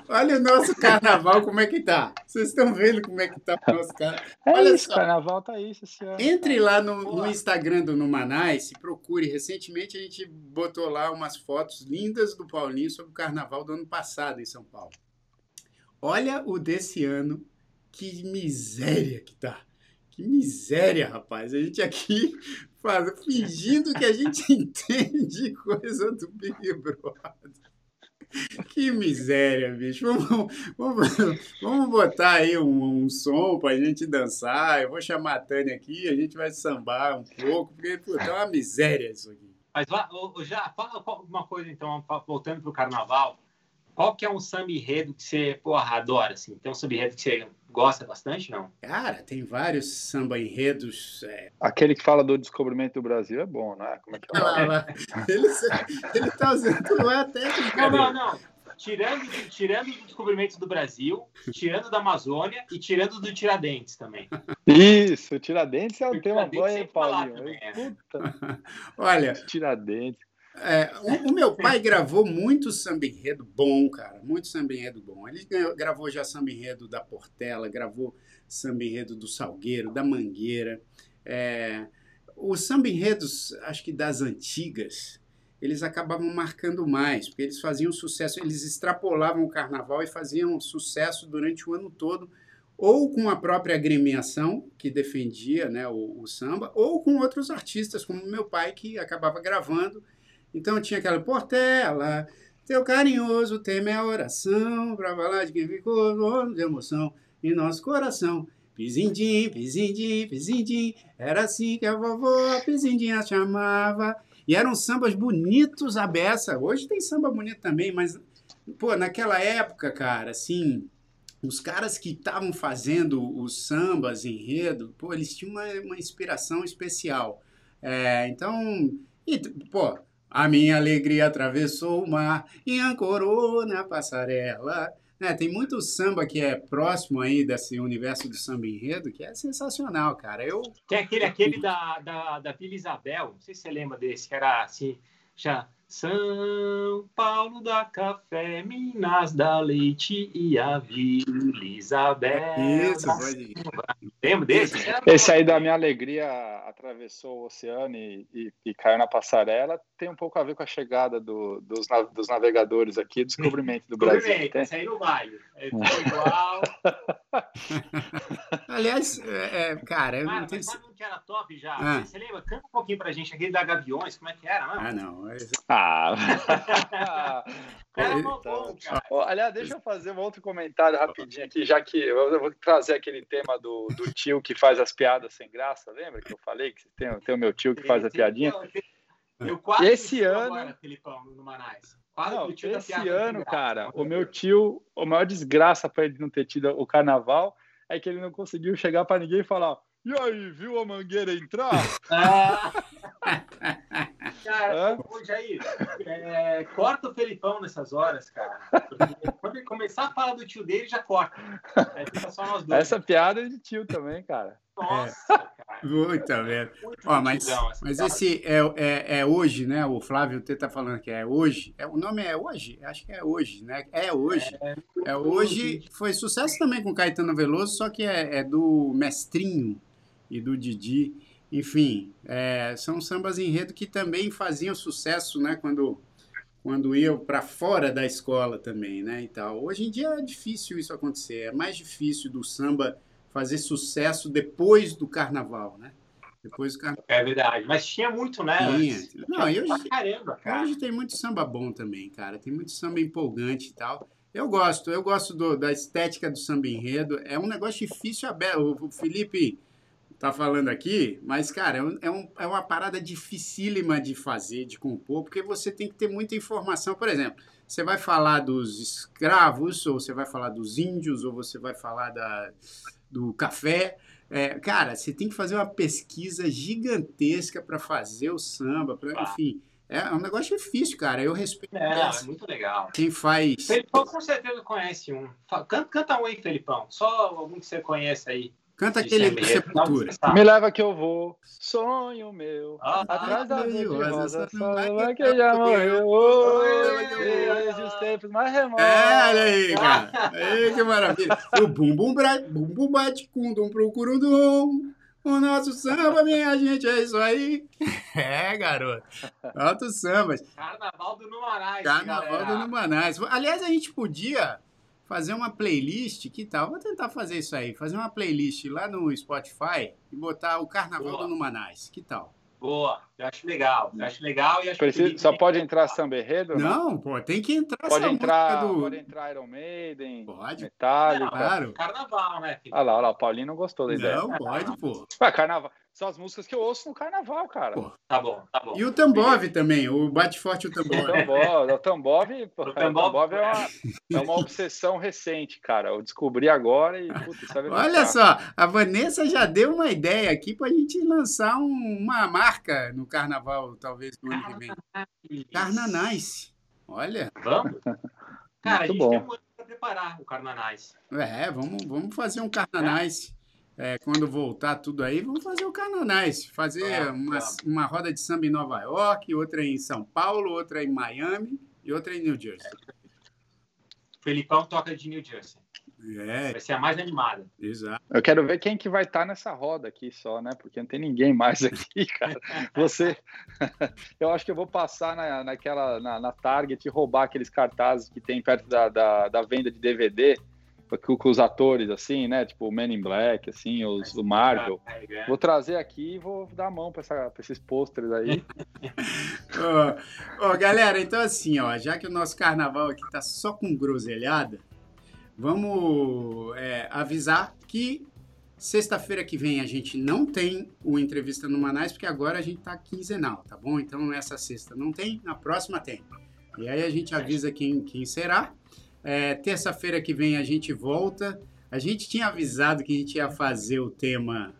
olha o nosso carnaval como é que tá. Vocês estão vendo como é que tá o nosso carnaval? É Olha isso, só. carnaval tá isso ano. Entre lá no, no. Instagram do Numanais e procure. Recentemente a gente botou lá umas fotos lindas do Paulinho sobre o carnaval do ano passado em São Paulo. Olha o desse ano, que miséria que tá. Que miséria, rapaz. A gente aqui [laughs] faz, fingindo que a gente [laughs] entende coisa do Big Brother. Que miséria, bicho. Vamos, vamos, vamos botar aí um, um som pra gente dançar. Eu vou chamar a Tânia aqui, a gente vai sambar um pouco, porque puta, é uma miséria isso aqui. Mas já fala uma coisa, então, voltando pro carnaval. Qual que é um samba enredo que você, porra, adora, assim? Tem um samba enredo que você gosta bastante, não? Cara, tem vários samba enredos. É, Aquele que fala do descobrimento do Brasil é bom, né? Como é que é? o lá, nome? lá. Ele, ele tá usando não é a técnica Não, não, não. Tirando, tirando o descobrimento do Brasil, tirando da Amazônia e tirando do Tiradentes também. Isso, Tiradentes é O um tema bom, hein, Paulinho? também, é. Puta, [laughs] Olha, Tiradentes. É, o, o meu pai gravou muito samba enredo bom, cara, muito samba enredo bom. Ele gravou já samba enredo da Portela, gravou samba enredo do Salgueiro, da Mangueira. É, os samba enredos, acho que das antigas, eles acabavam marcando mais, porque eles faziam sucesso, eles extrapolavam o carnaval e faziam sucesso durante o ano todo, ou com a própria agremiação que defendia né, o, o samba, ou com outros artistas, como meu pai, que acabava gravando então tinha aquela Portela, teu carinhoso tema é a oração, pra falar de quem ficou dono de emoção em nosso coração. Pizindim, pizindim, pizindim, era assim que a vovó Pizindinha chamava. E eram sambas bonitos a beça. Hoje tem samba bonito também, mas, pô, naquela época, cara, assim, os caras que estavam fazendo os sambas enredo, pô, eles tinham uma, uma inspiração especial. É, então, e, pô, a minha alegria atravessou o mar e ancorou na passarela. Né, tem muito samba que é próximo aí desse universo do samba enredo, que é sensacional, cara. Eu, Tem aquele, aquele da, da, da Vila Isabel, não sei se você lembra desse, que era assim, já São Paulo da Café, Minas da Leite e a Vila Isabel. isso, pode ir. Lembra desse? Esse aí da minha alegria atravessou o oceano e, e- e caiu na passarela tem um pouco a ver com a chegada do- dos, na- dos navegadores aqui, descobrimento do Brasil. Descobrimento, esse aí não vale. É igual. [laughs] Aliás, é, é, cara, eu Cara, não tenho. sabe um que era top já? Ah. Você, você lembra? Canta um pouquinho pra gente aquele da Gaviões, como é que era? Não? Ah, não. Ah! [laughs] Era bom, cara. Deixa eu fazer um outro comentário rapidinho aqui, já que eu eu vou trazer aquele tema do, do tio que faz as piadas sem graça, lembra que eu falei que tem, tem o meu tio que faz a piadinha? Eu quase Esse ano- Agora, Filipão, no Manais. Quase Não, fui o tio da esse ano, cara, o meu tio, a maior desgraça para ele não ter tido o carnaval é que ele não conseguiu chegar para ninguém e falar: E aí, viu a mangueira entrar? Ah! [laughs] [laughs] Cara, ô, Jair, é, corta o Felipão nessas horas, cara. Porque quando ele começar a falar do tio dele, já corta. Aí fica só nós dois. Essa piada é de tio também, cara. Nossa, cara. Puta merda. Muito Ó, mas, mas esse é, é, é hoje, né? O Flávio T tá falando que é hoje. É, o nome é hoje? Acho que é hoje, né? É hoje. É hoje. Foi sucesso também com Caetano Veloso, só que é, é do Mestrinho e do Didi. Enfim, é, são sambas enredo que também faziam sucesso, né? Quando, quando iam para fora da escola também, né? E tal. Hoje em dia é difícil isso acontecer. É mais difícil do samba fazer sucesso depois do carnaval, né? Depois o carnaval. É verdade. Mas tinha muito, né? Tinha. Não, e hoje, caramba, cara. hoje tem muito samba bom também, cara. Tem muito samba empolgante e tal. Eu gosto, eu gosto do- da estética do samba enredo. É um negócio difícil aberto. O Felipe tá falando aqui, mas, cara, é, um- é, um- é uma parada dificílima de fazer, de compor, porque você tem que ter muita informação. Por exemplo, você vai falar dos escravos, ou você vai falar dos índios, ou você vai falar da, do café. É, cara, você tem que fazer uma pesquisa gigantesca para fazer o samba, pra, Ah. enfim. É um negócio difícil, cara. Eu respeito É, é muito legal. quem faz. Felipão com certeza conhece um. Canta, canta um aí, Felipão. Só algum que você conhece aí. Canta aquele do. Não, Sepultura. Me leva que eu vou, sonho meu. Ah, Atrás da de rosa, vai que já morreu. Desde os tempos mais remotos. É, olha aí, cara. [laughs] Aí, que maravilha. O bum bum bra, bum bum bate com dum pro curundum. O nosso samba, minha gente, é isso aí. [laughs] É, garoto. Altos sambas. Carnaval do Numarais. Carnaval galera. do Numanais. Aliás, a gente podia fazer uma playlist, que tal? Vou tentar fazer isso aí. Fazer uma playlist lá no Spotify e botar o Carnaval Boa. do Numanais. Que tal? Boa, eu acho legal. Eu acho legal e acho Precisa- só pode entrar samba enredo? Não, pô, tem que entrar Pode entrar, do... pode entrar Iron Maiden, Pode. Metallica. Claro. Carnaval, né, filho? Olha lá, olha lá, o Paulinho não gostou da ideia. Não, pode, pô. Ué, carnaval. São as músicas que eu ouço no carnaval, cara. Pô. Tá bom, tá bom. E o Tambov também, o Bate Forte e o O Tambov. Tambov, o Tambov, O Tambov- é, uma, é uma [laughs] obsessão recente, cara. Eu descobri agora e, putz, isso é. Olha só, a Vanessa já deu uma ideia aqui pra gente lançar um- uma marca no carnaval, talvez no ano que vem. Carnanice. Olha, Vamos? Cara, a Muito gente bom. tem um ano pra preparar o Carnanais. é, vamos, vamos fazer um Carnanice. É, quando voltar tudo aí, vamos fazer o Carnanice. Fazer uma, vamos. uma roda de samba em Nova York, outra em São Paulo, outra em Miami e outra em New Jersey. O Felipão toca de New Jersey. É, Vai ser a mais animada. exato. Eu quero ver quem que vai estar nessa roda aqui só, né? Porque não tem ninguém mais aqui, [laughs] cara. Você, [laughs] eu acho que eu vou passar na, naquela na, na Target e roubar aqueles cartazes que tem perto da, da, da venda de DVD com, com os atores assim, né? Tipo o Men in Black, assim, os o Marvel. Vou trazer aqui e vou dar a mão para esses pôsteres aí. [laughs] Ó, ó, galera, então assim, ó, já que o nosso carnaval aqui tá só com groselhada, vamos é, avisar que sexta-feira que vem a gente não tem o entrevista no Manais, porque agora a gente tá quinzenal, tá bom? Então nessa sexta não tem, na próxima tem. E aí a gente avisa quem, quem será. É, Terça-feira que vem a gente volta. A gente tinha avisado que a gente ia fazer o tema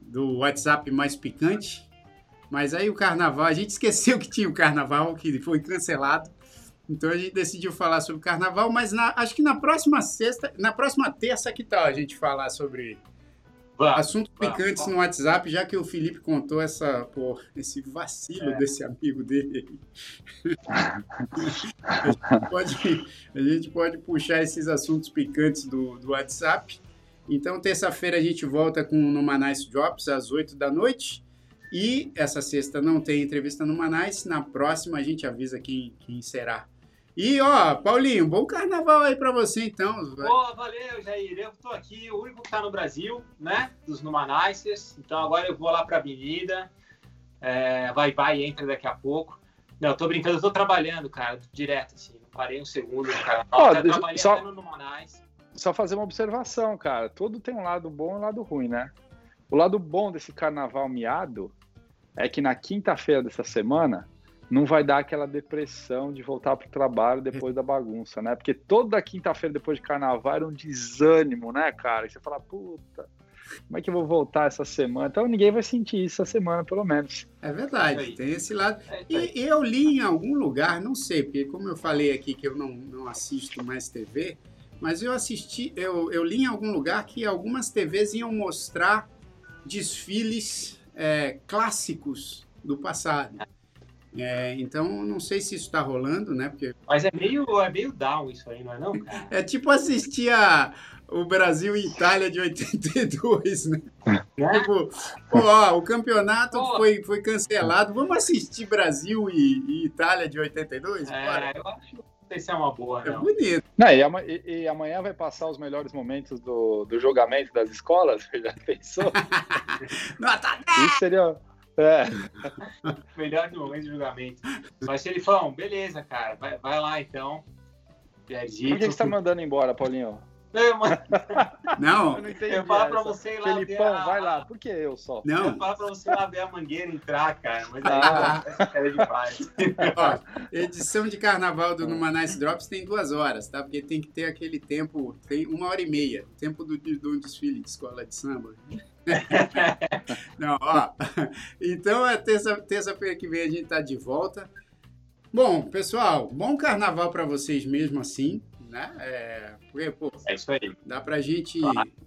do WhatsApp mais picante. Mas aí o carnaval, a gente [laughs] esqueceu que tinha o carnaval, que foi cancelado. Então a gente decidiu falar sobre o carnaval, mas na- acho que na próxima sexta, na próxima terça, que tal a gente falar sobre Assuntos vamos, picantes no WhatsApp, já que o Felipe contou essa, pô, esse vacilo É. desse amigo dele. [laughs] a, gente pode, a gente pode puxar esses assuntos picantes do, do WhatsApp. Então, terça-feira a gente volta com o Numanice Drops às 8 da noite. E essa sexta não tem entrevista no Manais. Na próxima a gente avisa quem, quem será. E, ó, Paulinho, bom carnaval aí pra você, então. Pô, valeu, Jair. Eu tô aqui, o único que tá no Brasil, né? Dos Numanices. Então agora eu vou lá pra avenida. É, vai, vai, entra daqui a pouco. Não, eu tô brincando, eu tô trabalhando, cara, direto, assim. Não parei um segundo no carnaval. Ó, tá deixa- trabalhando só- no Numanice. Só fazer uma observação, cara. Tudo tem um lado bom e um lado ruim, né? O lado bom desse carnaval miado é que na quinta-feira dessa semana não vai dar aquela depressão de voltar pro trabalho depois da bagunça, né? Porque toda quinta-feira depois de carnaval era um desânimo, né, cara? Que você fala, puta, como é que eu vou voltar essa semana? Então ninguém vai sentir isso essa semana, pelo menos. É verdade, Aí. tem esse lado. É. E eu li em algum lugar, não sei, porque como eu falei aqui que eu não, não assisto mais TV, mas eu assisti, eu, eu li em algum lugar que algumas TVs iam mostrar desfiles é, clássicos do passado. É, então, não sei se isso está rolando, né? Porque Mas é meio, é meio down isso aí, não é não, cara? é tipo assistir a, o Brasil e Itália de 82, né? Tipo, pô, ó, o campeonato Pô. foi, foi cancelado. Vamos assistir Brasil e, e Itália de 82? Bora. É, eu acho, sei se é uma boa, É não. bonito. Não, e, ama- e- e amanhã vai passar os melhores momentos do, do julgamento das escolas. Você [laughs] já pensou? [laughs] Nota Isso seria. É. [laughs] Melhor no momento de julgamento. Mas Felipão, beleza, cara. Vai, vai lá então. Por Jairzinho. que você tá mandando embora, Paulinho? Eu, mano, Não, Eu não entendi. eu falo pra você ir lá ver Felipão, a- vai lá. Por que eu só? Eu não. falo pra você ir lá ver a mangueira entrar, cara. Mas aí Ah. essa cara de paz. [laughs] Ó, edição de carnaval do Numa Nice Drops tem duas horas, tá? Porque tem que ter aquele tempo, tem uma hora e meia, tempo do, do desfile de escola de samba. [laughs] Não, ó. Então, é terça- terça-feira que vem a gente tá de volta. Bom, pessoal, bom carnaval para vocês mesmo assim, né? É, porque, pô, É isso aí. Dá pra gente,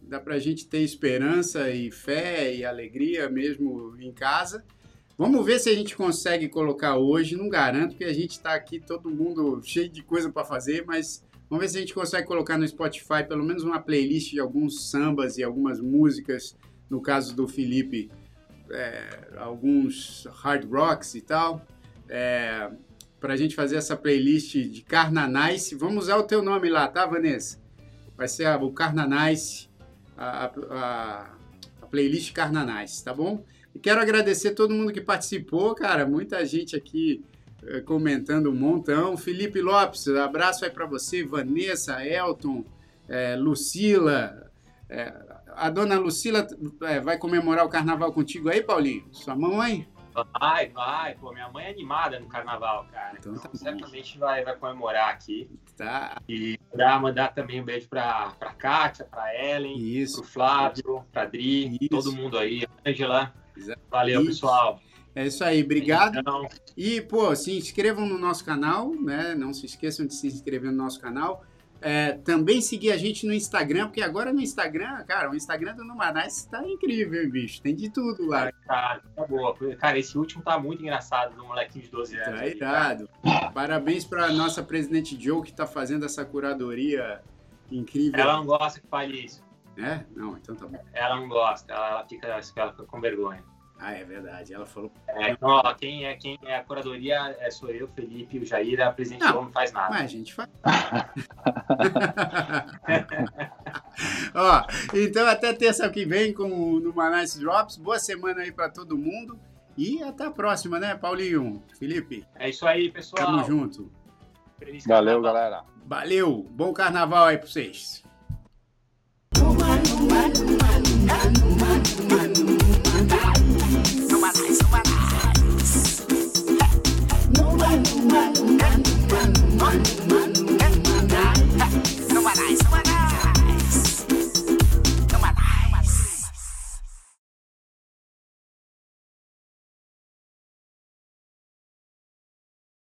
dá pra gente ter esperança e fé e alegria mesmo em casa. Vamos ver se a gente consegue colocar hoje. Não garanto que a gente está aqui todo mundo cheio de coisa para fazer, mas vamos ver se a gente consegue colocar no Spotify pelo menos uma playlist de alguns sambas e algumas músicas. No caso do Felipe, é, alguns hard rocks e tal. É, para a gente fazer essa playlist de Carnanice. Vamos usar o teu nome lá, tá, Vanessa? Vai ser a, o Carnanice, a, a, a playlist Carnanice, tá bom? E quero agradecer todo mundo que participou, cara. Muita gente aqui eh, comentando um montão. Felipe Lopes, abraço aí para você. Vanessa, Elton, eh, Lucila. A dona Lucila eh, vai comemorar o carnaval contigo aí, Paulinho? Sua mamãe? Vai, vai. Pô, minha mãe é animada no carnaval, cara. Então Então, tá certamente vai, vai comemorar aqui. Tá, E pra mandar também um beijo pra, pra Kátia, pra Ellen, isso. pro Flávio, pra Dri, Isso. todo mundo aí. Angela. Exato. Valeu, Isso. pessoal. É isso aí, obrigado. Então, E, pô, se inscrevam no nosso canal, né? Não se esqueçam de se inscrever no nosso canal. É, também seguir a gente no Instagram, porque agora no Instagram, cara, o Instagram do Numanais tá incrível, hein, bicho? Tem de tudo lá. Cara, tá boa. Cara, esse último tá muito engraçado, do molequinho de 12 anos. Tá irado. Parabéns pra nossa presidente Joe, que tá fazendo essa curadoria incrível. Ela não gosta que fale isso. É? Não, então tá bom. Ela não gosta, ela, ela fica, ela fica com vergonha. Ah, é verdade. Ela falou. É, então, ó, quem é, quem é a curadoria é, sou eu, Felipe, o Jair, a presidente Não. Não faz nada. Mas a gente faz. Ó, então até terça que vem com o Numanais Drops. Boa semana aí pra todo mundo. E até a próxima, né, Paulinho? Felipe, É isso aí, pessoal. tamo junto. Feliz Valeu, carnaval. galera. Valeu, bom carnaval aí pra vocês. time.